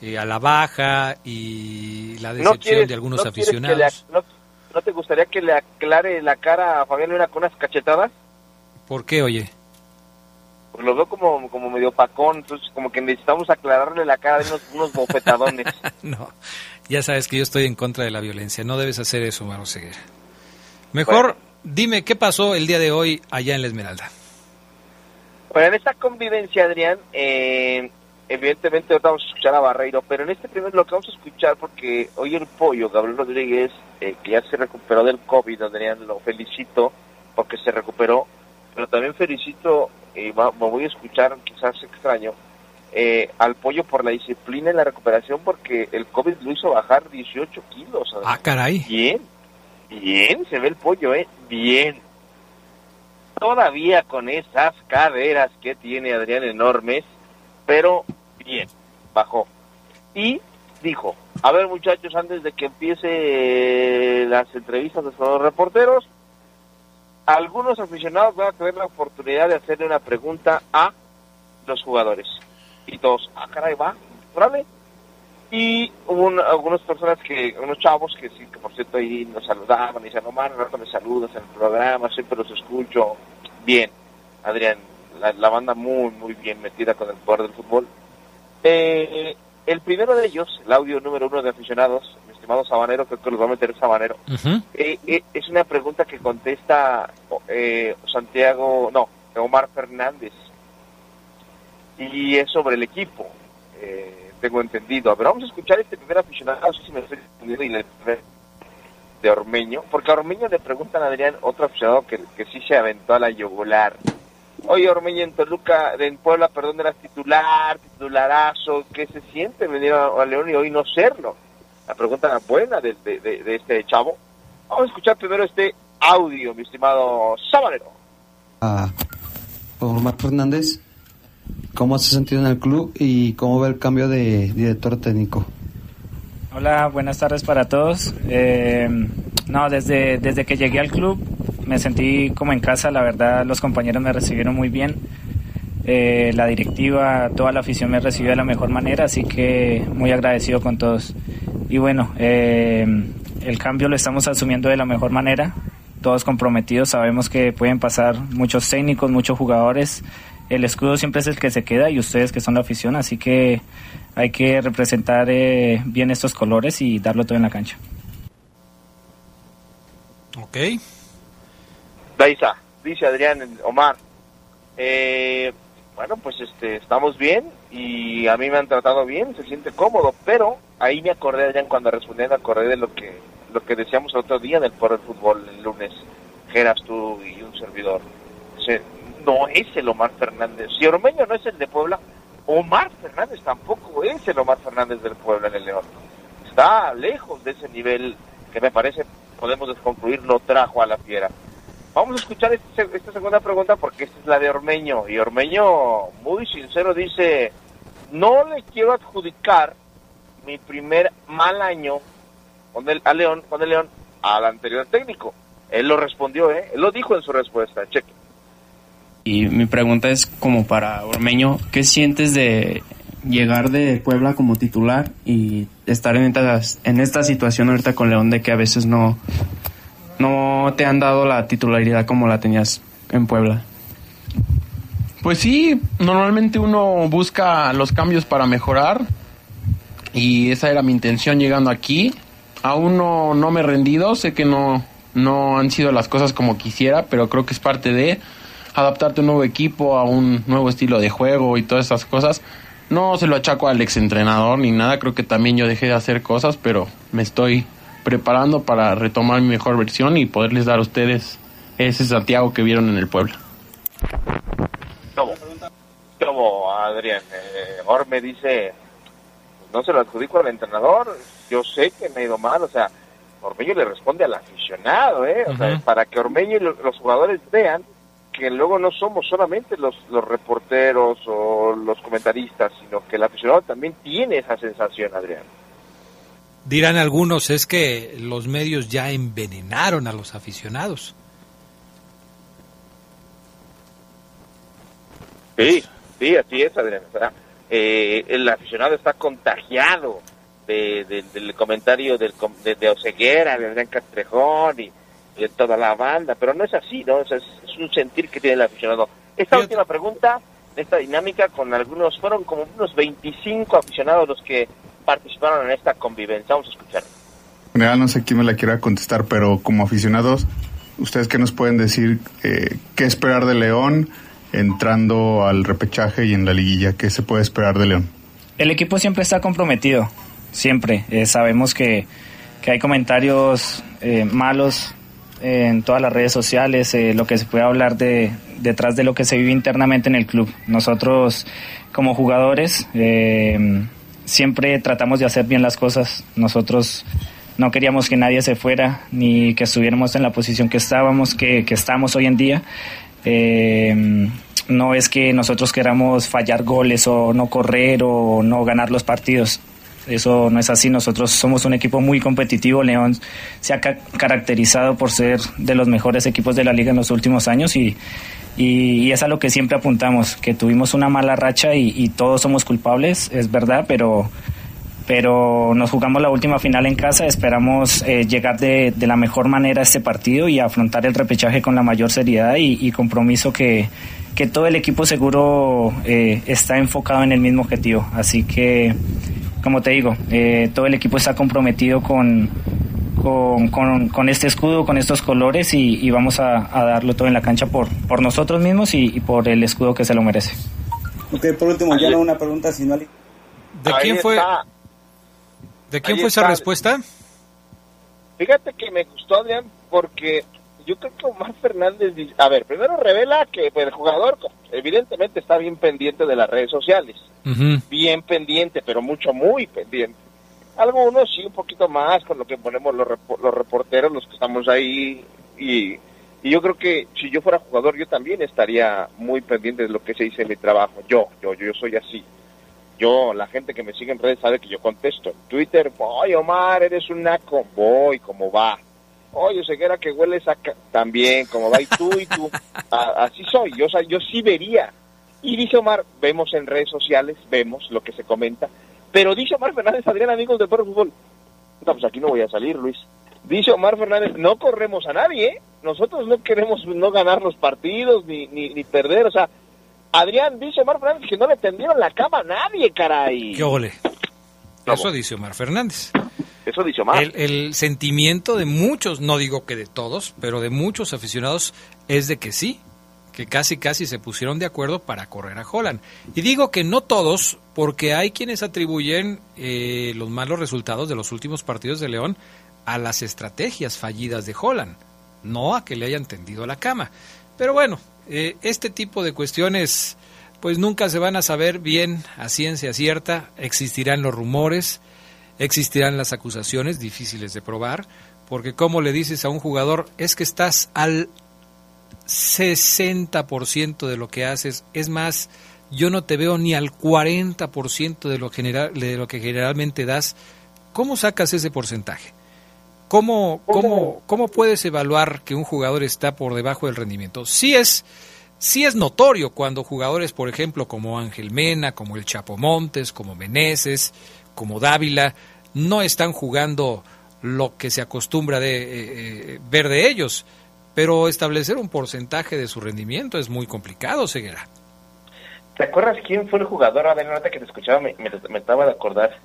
eh, a la baja y la decepción de algunos aficionados. no, te gustaría que le aclare la cara a Fabián Luna con unas cachetadas? ¿Por qué, oye? Pues lo veo como, como medio pacón, entonces como que necesitamos aclararle la cara de unos, unos bofetadones. no, ya sabes que yo estoy en contra de la violencia. No debes hacer eso, Maro Ceguera. Mejor dime qué pasó el día de hoy allá en la Esmeralda. Bueno, en esta convivencia, Adrián, eh, evidentemente ahorita vamos a escuchar a Barreiro, pero en este primer lo que vamos a escuchar, porque hoy el pollo, Gabriel Rodríguez, eh, que ya se recuperó del COVID, Adrián, lo felicito porque se recuperó, pero también felicito, y me voy a escuchar, quizás extraño, eh, al pollo por la disciplina y la recuperación porque el COVID lo hizo bajar 18 kilos. Ah, caray. Bien, bien, se ve el pollo, ¿eh? Bien. Todavía con esas caderas que tiene Adrián enormes, pero bien, bajó. Y dijo, a ver muchachos, antes de que empiece las entrevistas de los reporteros, algunos aficionados van a tener la oportunidad de hacerle una pregunta a los jugadores y todos, ah, caray, va. Y hubo algunas personas que, unos chavos que sí, que por cierto ahí nos saludaban y decían, no, man, rato me saludas en el programa, siempre los escucho. Bien, Adrián, la, banda muy, muy bien metida con el poder del fútbol. Eh, el primero de ellos, el audio número uno de aficionados, mi estimado Sabanero, creo que los va a meter Sabanero, eh, eh, es una pregunta que contesta Santiago, no, Omar Fernández, y es sobre el equipo, eh, tengo entendido. A ver, vamos a escuchar este primer aficionado, no sé si me estoy entendiendo, y le, de Ormeño, porque a Ormeño le preguntan a Adrián, otro aficionado que, que sí se aventó a la yugular. Oye, Ormeño, en Toluca, en Puebla, perdón, eras titular, titularazo, ¿qué se siente venir a, León y hoy no serlo? La pregunta buena de, de, este chavo. Vamos a escuchar primero este audio, mi estimado Sabanero. Ah, Omar Fernández, ¿Cómo se ha sentido en el club y cómo ve el cambio de director técnico? Hola, buenas tardes para todos. Eh, no, desde, desde que llegué al club me sentí como en casa, la verdad los compañeros me recibieron muy bien. Eh, la directiva, toda la afición me recibió de la mejor manera, así que muy agradecido con todos. Y bueno, eh, el cambio lo estamos asumiendo de la mejor manera, todos comprometidos, sabemos que pueden pasar muchos técnicos, muchos jugadores, el escudo siempre es el que se queda y ustedes que son la afición, así que hay que representar eh, bien estos colores y darlo todo en la cancha. Ok. Daisa, dice Adrián Omar, eh, bueno, pues este, estamos bien y a mí me han tratado bien, se siente cómodo, pero ahí me acordé, Adrián, cuando respondí, me acordé de lo que, lo que decíamos el otro día del Fútbol, el lunes, Geras, tú y un servidor no es el Omar Fernández. Si Ormeño no es el de Puebla, Omar Fernández tampoco es el Omar Fernández del Puebla en el León. Está lejos de ese nivel que me parece, podemos desconcluir, no trajo a la fiera. Vamos a escuchar este esta segunda pregunta porque esta es la de Ormeño. Y Ormeño, muy sincero, dice, no le quiero adjudicar mi primer mal año con el, a León, con el León al anterior técnico. Él lo respondió, ¿eh? Él lo dijo en su respuesta. Cheque. Y mi pregunta es como para Ormeño, ¿qué sientes de llegar de Puebla como titular y estar en esta, en esta situación ahorita con León de que a veces no, no te han dado la titularidad como la tenías en Puebla? Pues sí, normalmente uno busca los cambios para mejorar y esa era mi intención llegando aquí. Aún no, no me he rendido, sé que no, no han sido las cosas como quisiera, pero creo que es parte de adaptarte a un nuevo equipo, a un nuevo estilo de juego y todas esas cosas. No se lo achaco al exentrenador ni nada, creo que también yo dejé de hacer cosas, pero me estoy preparando para retomar mi mejor versión y poderles dar a ustedes ese Santiago que vieron en el pueblo. ¿Cómo? ¿Cómo, Adrián? Eh, Orme dice, no se lo adjudico al entrenador, yo sé que me ha ido mal, o sea, Ormeño le responde al aficionado, ¿eh? O sea, para que Ormeño y los jugadores vean que luego no somos solamente los, los reporteros o los comentaristas, sino que el aficionado también tiene esa sensación, Adrián. Dirán algunos, es que los medios ya envenenaron a los aficionados. Sí, sí, así es, Adrián. Eh, el aficionado está contagiado del comentario del, de, Oseguera, de Adrián Castrejón y, de toda la banda, pero no es así, ¿no? es, un sentir que tiene el aficionado. Esta última pregunta, esta dinámica, con algunos, fueron como unos 25 aficionados los que participaron en esta convivencia. Vamos a escuchar. General, no sé quién me la quiera contestar, pero como aficionados, ¿ustedes qué nos pueden decir? Eh, ¿Qué esperar de León entrando al repechaje y en la liguilla? ¿Qué se puede esperar de León? El equipo siempre está comprometido, siempre. Eh, sabemos que, que, hay comentarios eh, malos en todas las redes sociales, eh, lo que se puede hablar de detrás de lo que se vive internamente en el club. Nosotros como jugadores eh, siempre tratamos de hacer bien las cosas. Nosotros no queríamos que nadie se fuera ni que estuviéramos en la posición que estábamos, que, que estamos hoy en día. Eh, no es que nosotros queramos fallar goles o no correr o no ganar los partidos. Eso no es así. Nosotros somos un equipo muy competitivo. León se ha caracterizado por ser de los mejores equipos de la liga en los últimos años y, y, es a lo que siempre apuntamos, que tuvimos una mala racha y, todos somos culpables, es verdad, pero pero nos jugamos la última final en casa, esperamos eh, llegar de, de, la mejor manera a este partido y afrontar el repechaje con la mayor seriedad y, compromiso que, que, todo el equipo seguro eh, está enfocado en el mismo objetivo. Así que como te digo, eh, todo el equipo está comprometido con, con, este escudo, con estos colores y, vamos a, darlo todo en la cancha por, por nosotros mismos y, por el escudo que se lo merece. Ok, por último, ya no una pregunta, sino... ¿De quién fue, ¿de quién fue esa respuesta? Fíjate que me gustó, Adrián, porque yo creo que Omar Fernández, a ver, primero revela que el jugador evidentemente está bien pendiente de las redes sociales, bien pendiente, pero mucho, muy pendiente. Algunos sí, un poquito más con lo que ponemos los, los reporteros, los que estamos ahí, y, y, yo creo que si yo fuera jugador yo también estaría muy pendiente de lo que se dice en mi trabajo. Yo, yo, yo soy así. Yo, la gente que me sigue en redes sabe que yo contesto. En Twitter, voy Omar, eres un naco, voy, como va. Oye, ceguera que huele a también, como va. Y tú y tú, así soy, yo, o sea, yo sí vería. Y dice Omar, vemos en redes sociales, vemos lo que se comenta, pero dice Omar Fernández, Adrián, amigos de Perro Fútbol, no, pues aquí no voy a salir, Luis. Dice Omar Fernández, no corremos a nadie, ¿eh? nosotros no queremos no ganar los partidos ni, ni, ni perder, o sea, Adrián, dice Omar Fernández que no le tendieron la cama a nadie, caray. ¿Qué ole? Eso dice Omar Fernández. Eso dicho más. El, sentimiento de muchos, no digo que de todos, pero de muchos aficionados es de que sí, que casi casi se pusieron de acuerdo para correr a Holland. Y digo que no todos, porque hay quienes atribuyen eh, los malos resultados de los últimos partidos de León a las estrategias fallidas de Holland, no a que le hayan tendido la cama. Pero bueno, eh, este tipo de cuestiones pues nunca se van a saber bien a ciencia cierta, existirán los rumores, Existirán las acusaciones difíciles de probar, porque como le dices a un jugador, es que estás al 60% de lo que haces, es más, yo no te veo ni al 40% de lo, general, de lo que generalmente das, ¿cómo sacas ese porcentaje? ¿Cómo, cómo, ¿Cómo puedes evaluar que un jugador está por debajo del rendimiento? Sí es, sí es notorio cuando jugadores, por ejemplo, como Ángel Mena, como el Chapo Montes, como Meneses, como Dávila no están jugando lo que se acostumbra de eh, eh, ver de ellos, pero establecer un porcentaje de su rendimiento es muy complicado, Ceguera. ¿Te acuerdas quién fue el jugador? A ver, ahorita que te escuchaba me, me, estaba de acordar.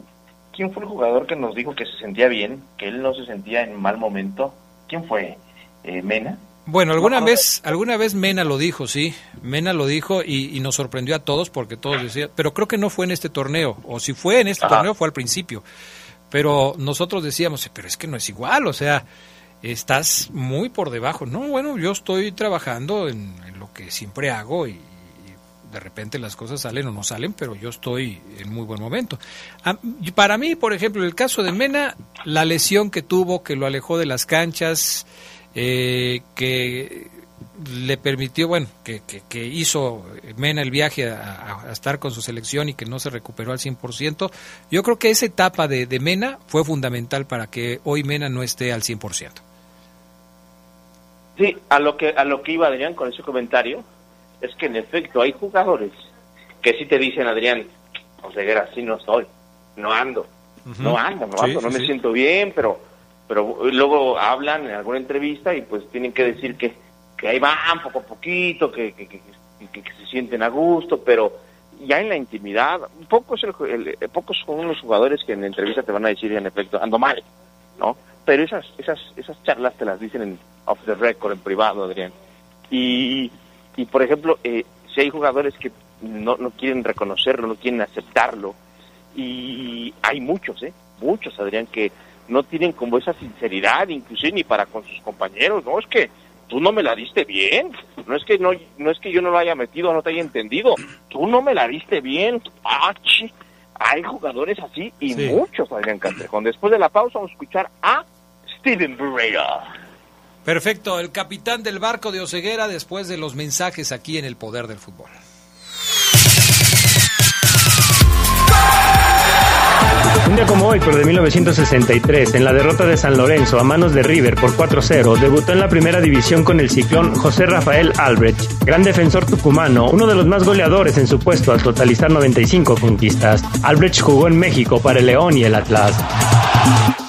¿Quién fue el jugador que nos dijo que se sentía bien, que él no se sentía en mal momento? ¿Quién fue? Eh, ¿Mena? Bueno, alguna vez, alguna vez Mena lo dijo, sí, Mena lo dijo y, nos sorprendió a todos porque todos decían, pero creo que no fue en este torneo, o si fue en este torneo fue al principio, pero nosotros decíamos, pero es que no es igual, o sea, estás muy por debajo. No, bueno, yo estoy trabajando en, lo que siempre hago y, de repente las cosas salen o no salen, pero yo estoy en muy buen momento. para mí, por ejemplo, el caso de Mena, la lesión que tuvo, que lo alejó de las canchas, eh, que le permitió, bueno, que, que, hizo Mena el viaje a, estar con su selección y que no se recuperó al 100%, yo creo que esa etapa de, de Mena fue fundamental para que hoy Mena no esté al 100%. Sí, a lo que a lo que iba Adrián con ese comentario es que en efecto hay jugadores que sí te dicen Adrián, Oseguera, así no soy, no ando, no ando, no ando, no me siento bien, pero pero luego hablan en alguna entrevista y pues tienen que decir que que ahí van poco a poquito, que, que, que, se sienten a gusto, pero ya en la intimidad, pocos, el, pocos son los jugadores que en la entrevista te van a decir en efecto, ando mal, ¿no? Pero esas, esas, esas charlas te las dicen en off the record, en privado, Adrián. Y, y por ejemplo, eh, si hay jugadores que no, no quieren reconocerlo, no quieren aceptarlo, y hay muchos, ¿eh? Muchos, Adrián, que no tienen como esa sinceridad, inclusive ni para con sus compañeros, ¿no? Es que tú no me la diste bien. No es que no, no es que yo no lo haya metido, no te haya entendido. Tú no me la diste bien. Ah, Hay jugadores así y muchos, Adrián Castrejón. Después de la pausa vamos a escuchar a Steven Brea. Perfecto, el capitán del barco de Oceguera después de los mensajes aquí en el Poder del Fútbol. Un día como hoy, pero de 1963, en la derrota de San Lorenzo a manos de River por 4-0, debutó en la primera división con el ciclón José Rafael Albrecht, gran defensor tucumano, uno de los más goleadores en su puesto al totalizar 95 conquistas. Albrecht jugó en México para el León y el Atlas.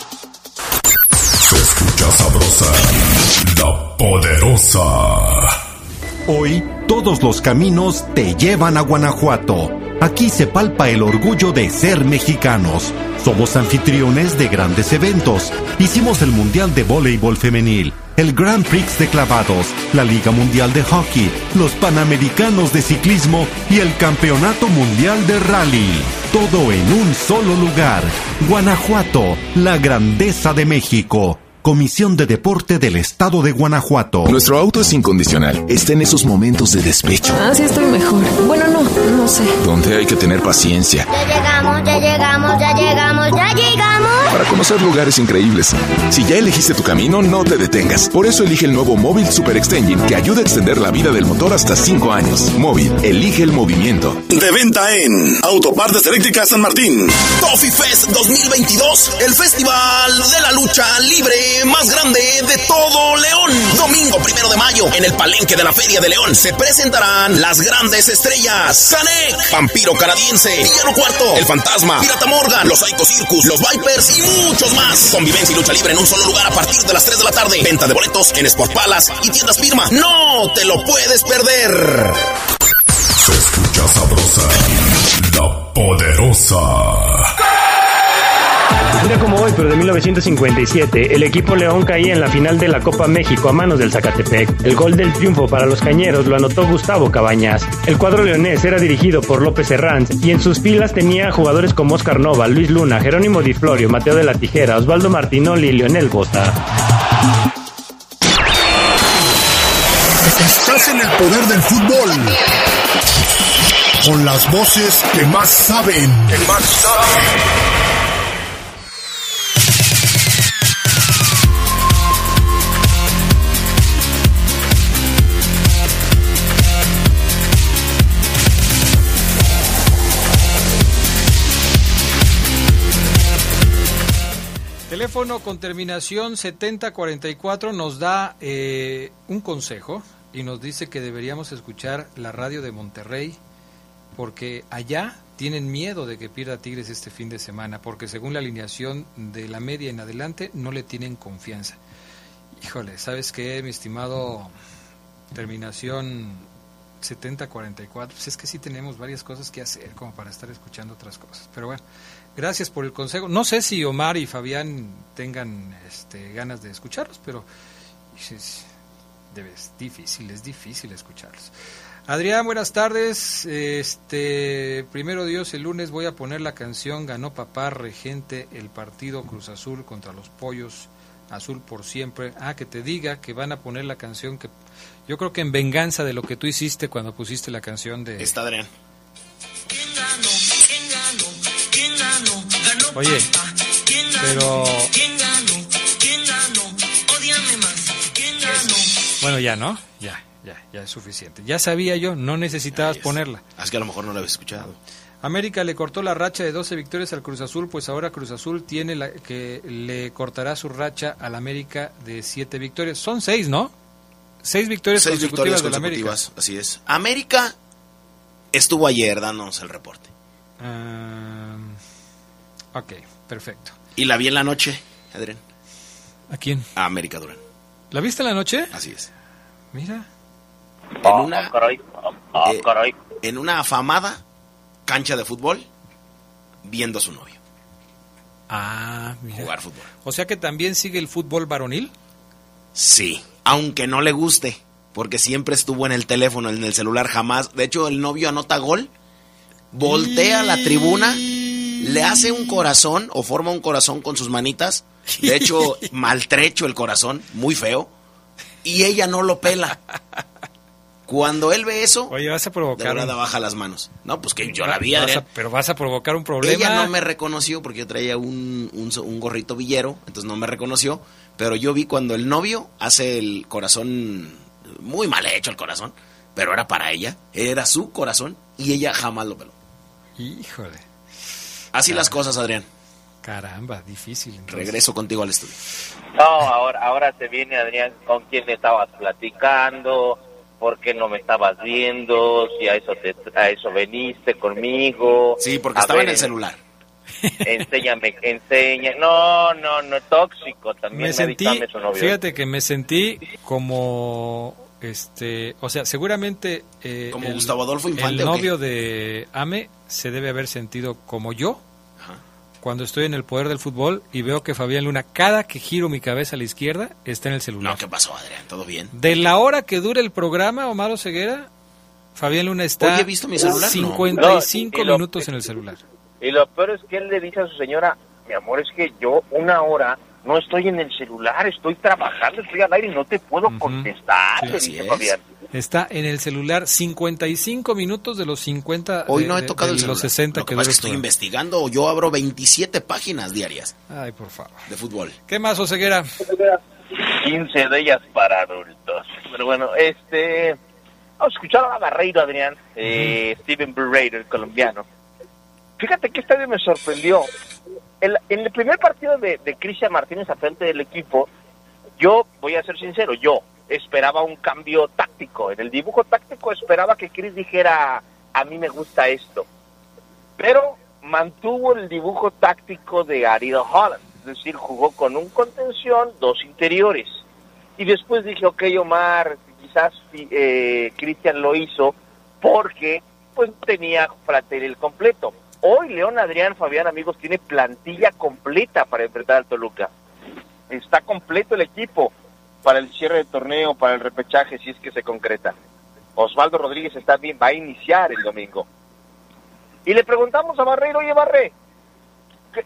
Hoy, todos los caminos te llevan a Guanajuato. Aquí se palpa el orgullo de ser mexicanos. Somos anfitriones de grandes eventos. Hicimos el Mundial de Voleibol Femenil, el Grand Prix de Clavados, la Liga Mundial de Hockey, los Panamericanos de Ciclismo y el Campeonato Mundial de Rally. Todo en un solo lugar. Guanajuato, la grandeza de México. Comisión de Deporte del Estado de Guanajuato. Nuestro auto es incondicional. Está en esos momentos de despecho. Ah, sí estoy mejor. Bueno, no, no sé. Donde hay que tener paciencia. Ya llegamos, ya llegamos, ya llegamos, ya llegamos. Para conocer lugares increíbles. Si ya elegiste tu camino, no te detengas. Por eso elige el nuevo Móvil Super Extension que ayuda a extender la vida del motor hasta 5 años. Móvil, elige el movimiento. De venta en Autopartes Eléctricas San Martín. Coffee Fest 2022, el festival de la lucha libre más grande de todo León. Domingo primero de mayo, en el palenque de la Feria de León, se presentarán las grandes estrellas: Canek, Vampiro Canadiense, Villano Cuarto, El Fantasma, Pirata Morgan, Los Psycho Circus, Los Vipers y muchos más. Convivencia y lucha libre en un solo lugar a partir de las 3 de la tarde. Venta de boletos en Sport Palace y tiendas firma. ¡No te lo puedes perder! Se escucha sabrosa, la poderosa. Un día como hoy, pero de 1957, el equipo León caía en la final de la Copa México a manos del Zacatepec. El gol del triunfo para los cañeros lo anotó Gustavo Cabañas. El cuadro leonés era dirigido por López Herranz y en sus filas tenía jugadores como Oscar Nova, Luis Luna, Jerónimo Di Florio, Mateo de la Tijera, Osvaldo Martinoli y Leonel Bota. Estás en el poder del fútbol. Con las voces que más saben. Que más saben. Teléfono con terminación 7044 nos da eh, un consejo y nos dice que deberíamos escuchar la radio de Monterrey porque allá tienen miedo de que pierda Tigres este fin de semana porque según la alineación de la media en adelante no le tienen confianza. Híjole, ¿sabes qué, mi estimado? Terminación 7044. Pues es que sí tenemos varias cosas que hacer como para estar escuchando otras cosas. Pero bueno, Gracias por el consejo. No sé si Omar y Fabián tengan este, ganas de escucharlos, pero es, difícil, es difícil escucharlos. Adrián, buenas tardes. Este, primero Dios, el lunes voy a poner la canción Ganó Papá Regente el partido Cruz Azul contra los Pollos azul por siempre. Ah, que te diga que van a poner la canción que yo creo que en venganza de lo que tú hiciste cuando pusiste la canción de Está Adrián. Oye, pero bueno, ya, ¿no? Ya, ya, ya es suficiente. Ya sabía yo, no necesitabas ponerla. Es que a lo mejor no lo había escuchado. América le cortó la racha de 12 victorias al Cruz Azul, pues ahora Cruz Azul tiene la que le cortará su racha al América de 7 victorias. Son 6, ¿no? 6 victorias Seis consecutivas victorias del América. así es. América estuvo ayer, danos el reporte. Ah, ok, perfecto. Y la vi en la noche, Adrián. ¿A quién? A América Durán. ¿La viste en la noche? Así es. Mira. En una, eh, en una afamada cancha de fútbol, viendo a su novio Ah, mira. jugar fútbol. O sea que también sigue el fútbol varonil. Sí, aunque no le guste, porque siempre estuvo en el teléfono, en el celular, jamás. De hecho, el novio anota gol, voltea a la tribuna, le hace un corazón o forma un corazón con sus manitas. De hecho, maltrecho el corazón, muy feo. Y ella no lo pela. Cuando él ve eso, Oye, vas a de provocar. verdad un- baja las manos. No, pues que yo la vi, vas Adrián. a- pero vas a provocar un problema. Ella no me reconoció porque yo traía un, un, un gorrito villero, entonces no me reconoció. Pero yo vi cuando el novio hace el corazón, muy mal hecho el corazón, pero era para ella, era su corazón y ella jamás lo peló. Híjole. Así las cosas, Adrián. Caramba, difícil. entonces. Regreso contigo al estudio. No, ahora, ahora se viene Adrián con quién estabas platicando, por qué no me estabas viendo, si a eso te, a eso veniste conmigo. Sí, porque A estaba ver, en el celular. Enséñame, enseña. No, no, no, tóxico también. me sentí, su novio. fíjate que me sentí como, este, o sea, seguramente eh, Como Gustavo Adolfo Infante, el novio de Ame se debe haber sentido como yo cuando estoy en el poder del fútbol y veo que Fabián Luna, cada que giro mi cabeza a la izquierda, está en el celular. No, ¿qué pasó, Adrián? ¿Todo bien? De la hora que dura el programa, Omar Ceguera, Fabián Luna está Oye, ¿he visto mi celular? No. 55 No, y lo- minutos en el celular. Y lo peor es que él le dice a su señora, mi amor, es que yo una hora no estoy en el celular, estoy trabajando, estoy al aire y no te puedo contestar, le dice Fabián. Está en el celular 55 minutos de los 50 Hoy de- no he de- tocado de el celular. los 60 Lo que que pasa es que estoy programa. investigando. Yo abro 27 páginas diarias Ay, por favor. de fútbol. ¿Qué más, Oseguera? 15 de ellas para adultos. Pero bueno, este... Vamos a escuchar a Barreiro, Adrián, eh, Steven Barreiro, el colombiano. Fíjate que esta vez me sorprendió. El- en el primer partido de, de Cristian Martínez a frente del equipo, yo, voy a ser sincero, yo esperaba un cambio táctico. En el dibujo táctico esperaba que Chris dijera, a mí me gusta esto. Pero mantuvo el dibujo táctico de Ariel Holland. Es decir, jugó con un contención, dos interiores. Y después dije, ok, Omar, quizás eh, Cristian lo hizo porque pues tenía plantel completo. Hoy León Adrián Fabián, amigos, tiene plantilla completa para enfrentar al Toluca. Está completo el equipo para el cierre de torneo, para el repechaje, si es que se concreta. Osvaldo Rodríguez está bien, va a iniciar el domingo. Y le preguntamos a Barreiro, oye Barre,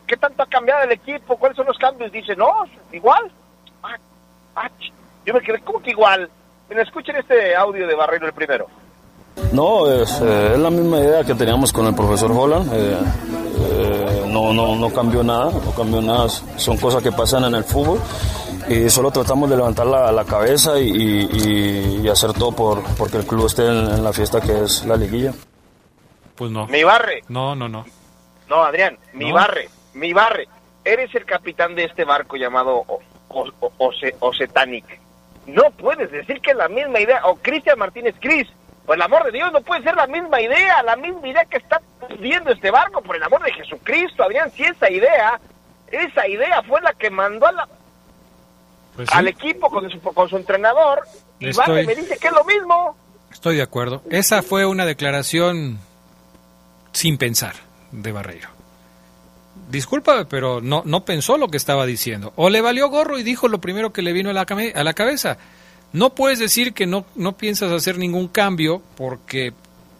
¿qué, tanto ha cambiado el equipo? ¿Cuáles son los cambios? Dice, no, igual. Ah, ah, yo me quedé, ¿cómo que igual? Escuchen este audio de Barreiro el primero. No, es, eh, es la misma idea que teníamos con el profesor Holland. eh, eh, no, no, no cambió nada, no cambió nada. Son cosas que pasan en el fútbol y solo tratamos de levantar la, la cabeza y, y- y hacer todo por porque el club esté en, en la fiesta que es la liguilla. Pues no. Mi Barre, No, no, no. no Adrián, mi No. Barre, mi Barre, eres el capitán de este barco llamado O- O- O- Ose- Oceanic. No puedes decir que es la misma idea, o Cristian Martínez Cris, por el amor de Dios, no puede ser la misma idea, la misma idea que está viendo este barco, por el amor de Jesucristo, Adrián, si esa idea, esa idea fue la que mandó a la- Pues sí, al equipo con su, con su entrenador, y Estoy- me dice que es lo mismo. estoy de acuerdo. Esa fue una declaración sin pensar de Barreiro. Discúlpame, pero no, no pensó lo que estaba diciendo. O le valió gorro y dijo lo primero que le vino a la, a la cabeza. No puedes decir que no, no piensas hacer ningún cambio porque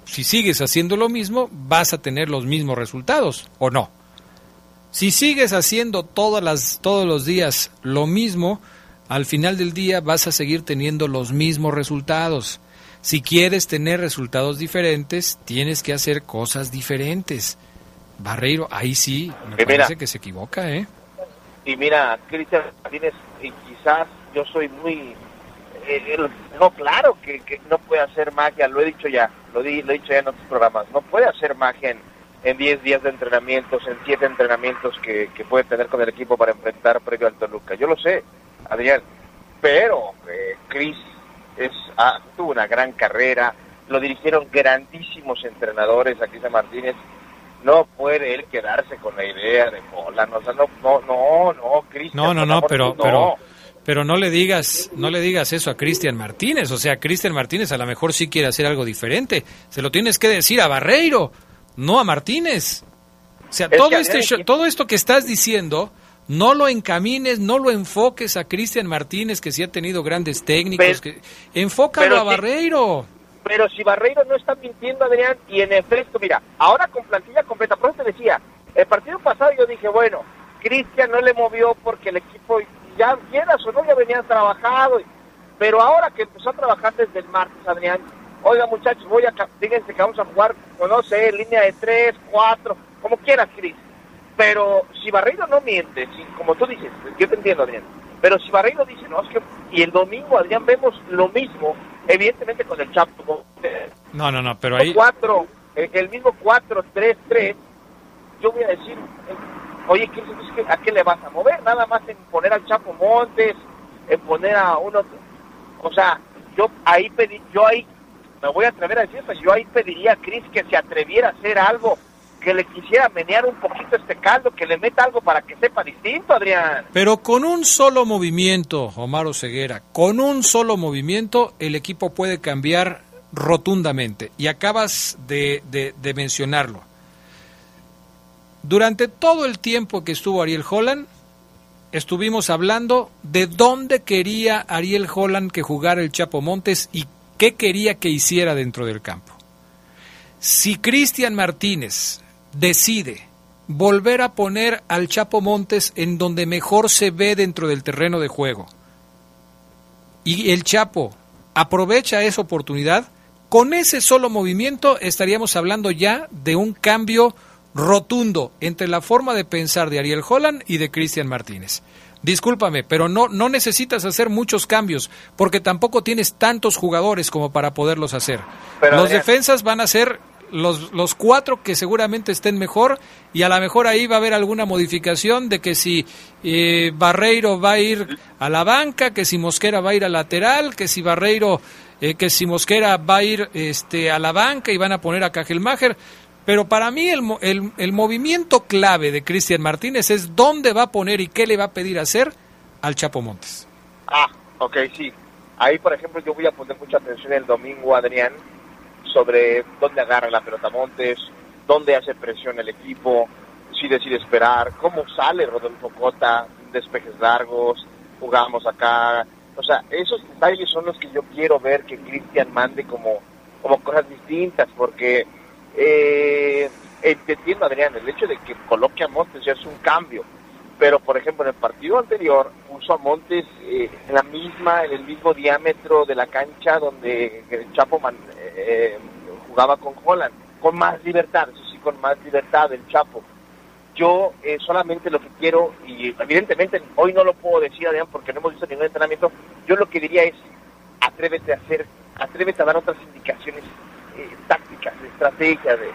si sigues haciendo lo mismo vas a tener los mismos resultados, ¿o no? Si sigues haciendo todas las, todos los días lo mismo, al final del día vas a seguir teniendo los mismos resultados. Si quieres tener resultados diferentes, tienes que hacer cosas diferentes. Barreiro, ahí sí, me Y mira. parece que se equivoca, ¿eh? Y mira, Cristian Martínez, y quizás yo soy muy... eh, eh, no, claro que, que no puede hacer magia, lo he dicho ya, lo, di- lo he dicho ya en otros programas, no puede hacer magia en, en 10 días de entrenamientos, en 7 entrenamientos que, que puede tener con el equipo para enfrentar previo al Toluca. Yo lo sé, Adrián, pero eh, Chris es, ah, tuvo una gran carrera, lo dirigieron grandísimos entrenadores a Cristian Martínez, no puede él quedarse con la idea de o sea, no, no, no, no, Cristian. No, no, no, pero, no. pero, pero no le digas, no le digas eso a Cristian Martínez. O sea, Cristian Martínez a lo mejor sí quiere hacer algo diferente. Se lo tienes que decir a Barreiro, no a Martínez. O sea, Es todo este show- todo esto que estás diciendo, no lo encamines, no lo enfoques a Cristian Martínez, que sí ha tenido grandes técnicos. Pero- que, enfócalo pero a Barreiro. Pero si Barreiro no está mintiendo, Adrián, y en efecto, mira, ahora con plantilla completa, por eso te decía, el partido pasado yo dije, bueno, Cristian no le movió porque el equipo, ya quieras o no, ya venían trabajado, pero ahora que empezó a trabajar desde el martes, Adrián, oiga muchachos, voy a, fíjense que vamos a jugar, o no sé, línea de tres, cuatro, como quieras, Cris. Pero si Barreiro no miente, si, como tú dices, yo te entiendo, Adrián, pero si Barreiro dice, no, es que, y el domingo, Adrián, vemos lo mismo, evidentemente con el Chapo, No, no, no, pero ahí... 4, eh, el mismo 4-3-3, yo voy a decir, oye, ¿qué, ¿a qué le vas a mover? Nada más en poner al Chapo Montes, en poner a uno, o sea, yo ahí pedí, yo ahí, me voy a atrever a decir esto, yo ahí pediría a Cris que se atreviera a hacer algo, que le quisiera menear un poquito este caldo, que le meta algo para que sepa distinto, Adrián. Pero con un solo movimiento, Omar Ceguera, con un solo movimiento el equipo puede cambiar rotundamente. Y acabas de- de mencionarlo. Durante todo el tiempo que estuvo Ariel Holland, estuvimos hablando de dónde quería Ariel Holland que jugara el Chapo Montes y qué quería que hiciera dentro del campo. Si Cristian Martínez decide volver a poner al Chapo Montes en donde mejor se ve dentro del terreno de juego, y el Chapo aprovecha esa oportunidad, con ese solo movimiento estaríamos hablando ya de un cambio rotundo entre la forma de pensar de Ariel Holland y de Cristian Martínez. Discúlpame, pero no, no necesitas hacer muchos cambios porque tampoco tienes tantos jugadores como para poderlos hacer. Pero, los Adrián- defensas van a ser los, los cuatro que seguramente estén mejor y a lo mejor ahí va a haber alguna modificación de que si eh, Barreiro va a ir a la banca, que si Mosquera va a ir al lateral, que si Barreiro, eh, que si Mosquera va a ir este, a la banca y van a poner a Cajelmacher. Pero para mí el, el, el movimiento clave de Cristian Martínez es dónde va a poner y qué le va a pedir hacer al Chapo Montes. Ah, ok, sí. Ahí, por ejemplo, yo voy a poner mucha atención el domingo, Adrián, sobre dónde agarra la pelota Montes, dónde hace presión el equipo, si decide esperar, cómo sale Rodolfo Cota, despejes largos, jugamos acá. O sea, esos detalles son los que yo quiero ver que Cristian mande como, como cosas distintas, porque eh, entiendo, Adrián, el hecho de que coloque a Montes ya es un cambio, pero por ejemplo en el partido anterior puso a Montes eh, en la misma, en el mismo diámetro de la cancha donde el Chapo Man- eh, jugaba con Holland, con más libertad, eso sí, con más libertad el Chapo. Yo eh, solamente lo que quiero, y evidentemente hoy no lo puedo decir, Adrián, porque no hemos visto ningún entrenamiento, yo lo que diría es, atrévete a hacer, atrévete a dar otras indicaciones eh, tácticas, de estrategia, de,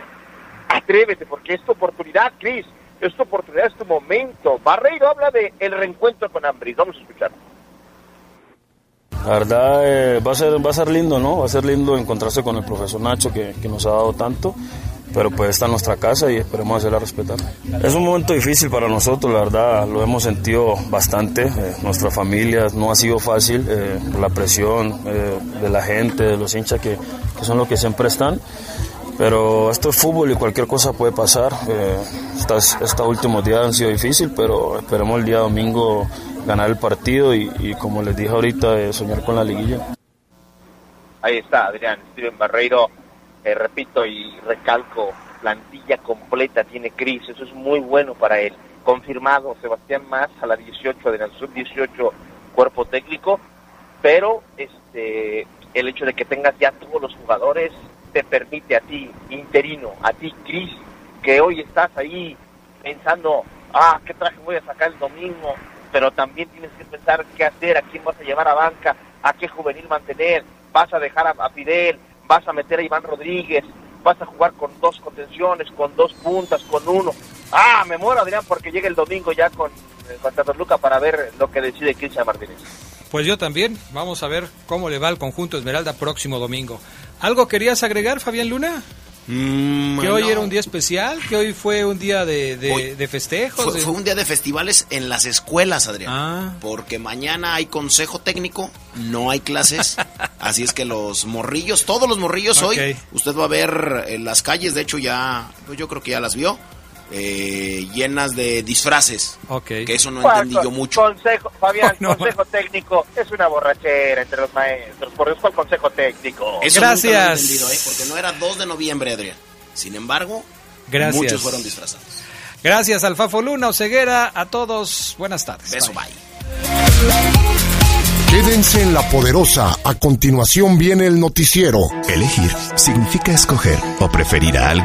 atrévete, porque es tu oportunidad, Cris, es tu oportunidad, es tu momento. Barreiro habla de el reencuentro con Ambris, vamos a escuchar. La verdad eh, va, a ser, va a ser lindo, ¿no? Va a ser lindo encontrarse con el profesor Nacho que, que nos ha dado tanto, pero pues está en nuestra casa y esperemos hacerla respetar. Es un momento difícil para nosotros, la verdad, lo hemos sentido bastante. eh, nuestra familia no ha sido fácil, eh, la presión eh, de la gente, de los hinchas que, que son los que siempre están. Pero esto es fútbol y cualquier cosa puede pasar. Eh, estas, estos últimos días han sido difíciles, pero esperemos el día domingo ganar el partido y, y como les dije ahorita, eh, soñar con la liguilla. Ahí está, Adrián, Steven Barreiro, eh, repito y recalco, plantilla completa tiene Cris, eso es muy bueno para él. confirmado Sebastián Más a la 18 de la sub-18 cuerpo técnico, pero este el hecho de que tengas ya todos los jugadores te permite a ti, interino, a ti, Cris, que hoy estás ahí pensando, ah, qué traje voy a sacar el domingo, pero también tienes que pensar qué hacer, a quién vas a llevar a banca, a qué juvenil mantener, vas a dejar a, a Fidel, vas a meter a Iván Rodríguez, vas a jugar con dos contenciones, con dos puntas, con uno. Ah, me muero, Adrián, porque llega el domingo ya con, eh, contra Toluca para ver lo que decide Cristian Martínez. Pues yo también. Vamos a ver cómo le va al conjunto Esmeralda próximo domingo. ¿Algo querías agregar, Fabián Luna? Mm, que hoy no. era un día especial, que hoy fue un día de, de, Hoy de festejos. Fue, de- fue un día de festivales en las escuelas, Adrián. Ah. Porque mañana hay consejo técnico, no hay clases. así es que los morrillos, todos los morrillos hoy, usted va a ver en las calles, de hecho ya, yo creo que ya las vio, eh, llenas de disfraces. Ok. Que eso no entendí yo mucho. Consejo, Fabián, No. consejo técnico, es una borrachera entre los maestros. Por eso el consejo técnico. Eso nunca lo he Gracias. entendido, ¿eh? Porque no era 2 de noviembre, Adrián. Sin embargo, Gracias. muchos fueron disfrazados. Gracias, Alfafo Luna, Oceguera. A todos, buenas tardes. Beso, Bye. bye. Quédense en La Poderosa. A continuación viene el noticiero. Elegir significa escoger o preferir a alguien.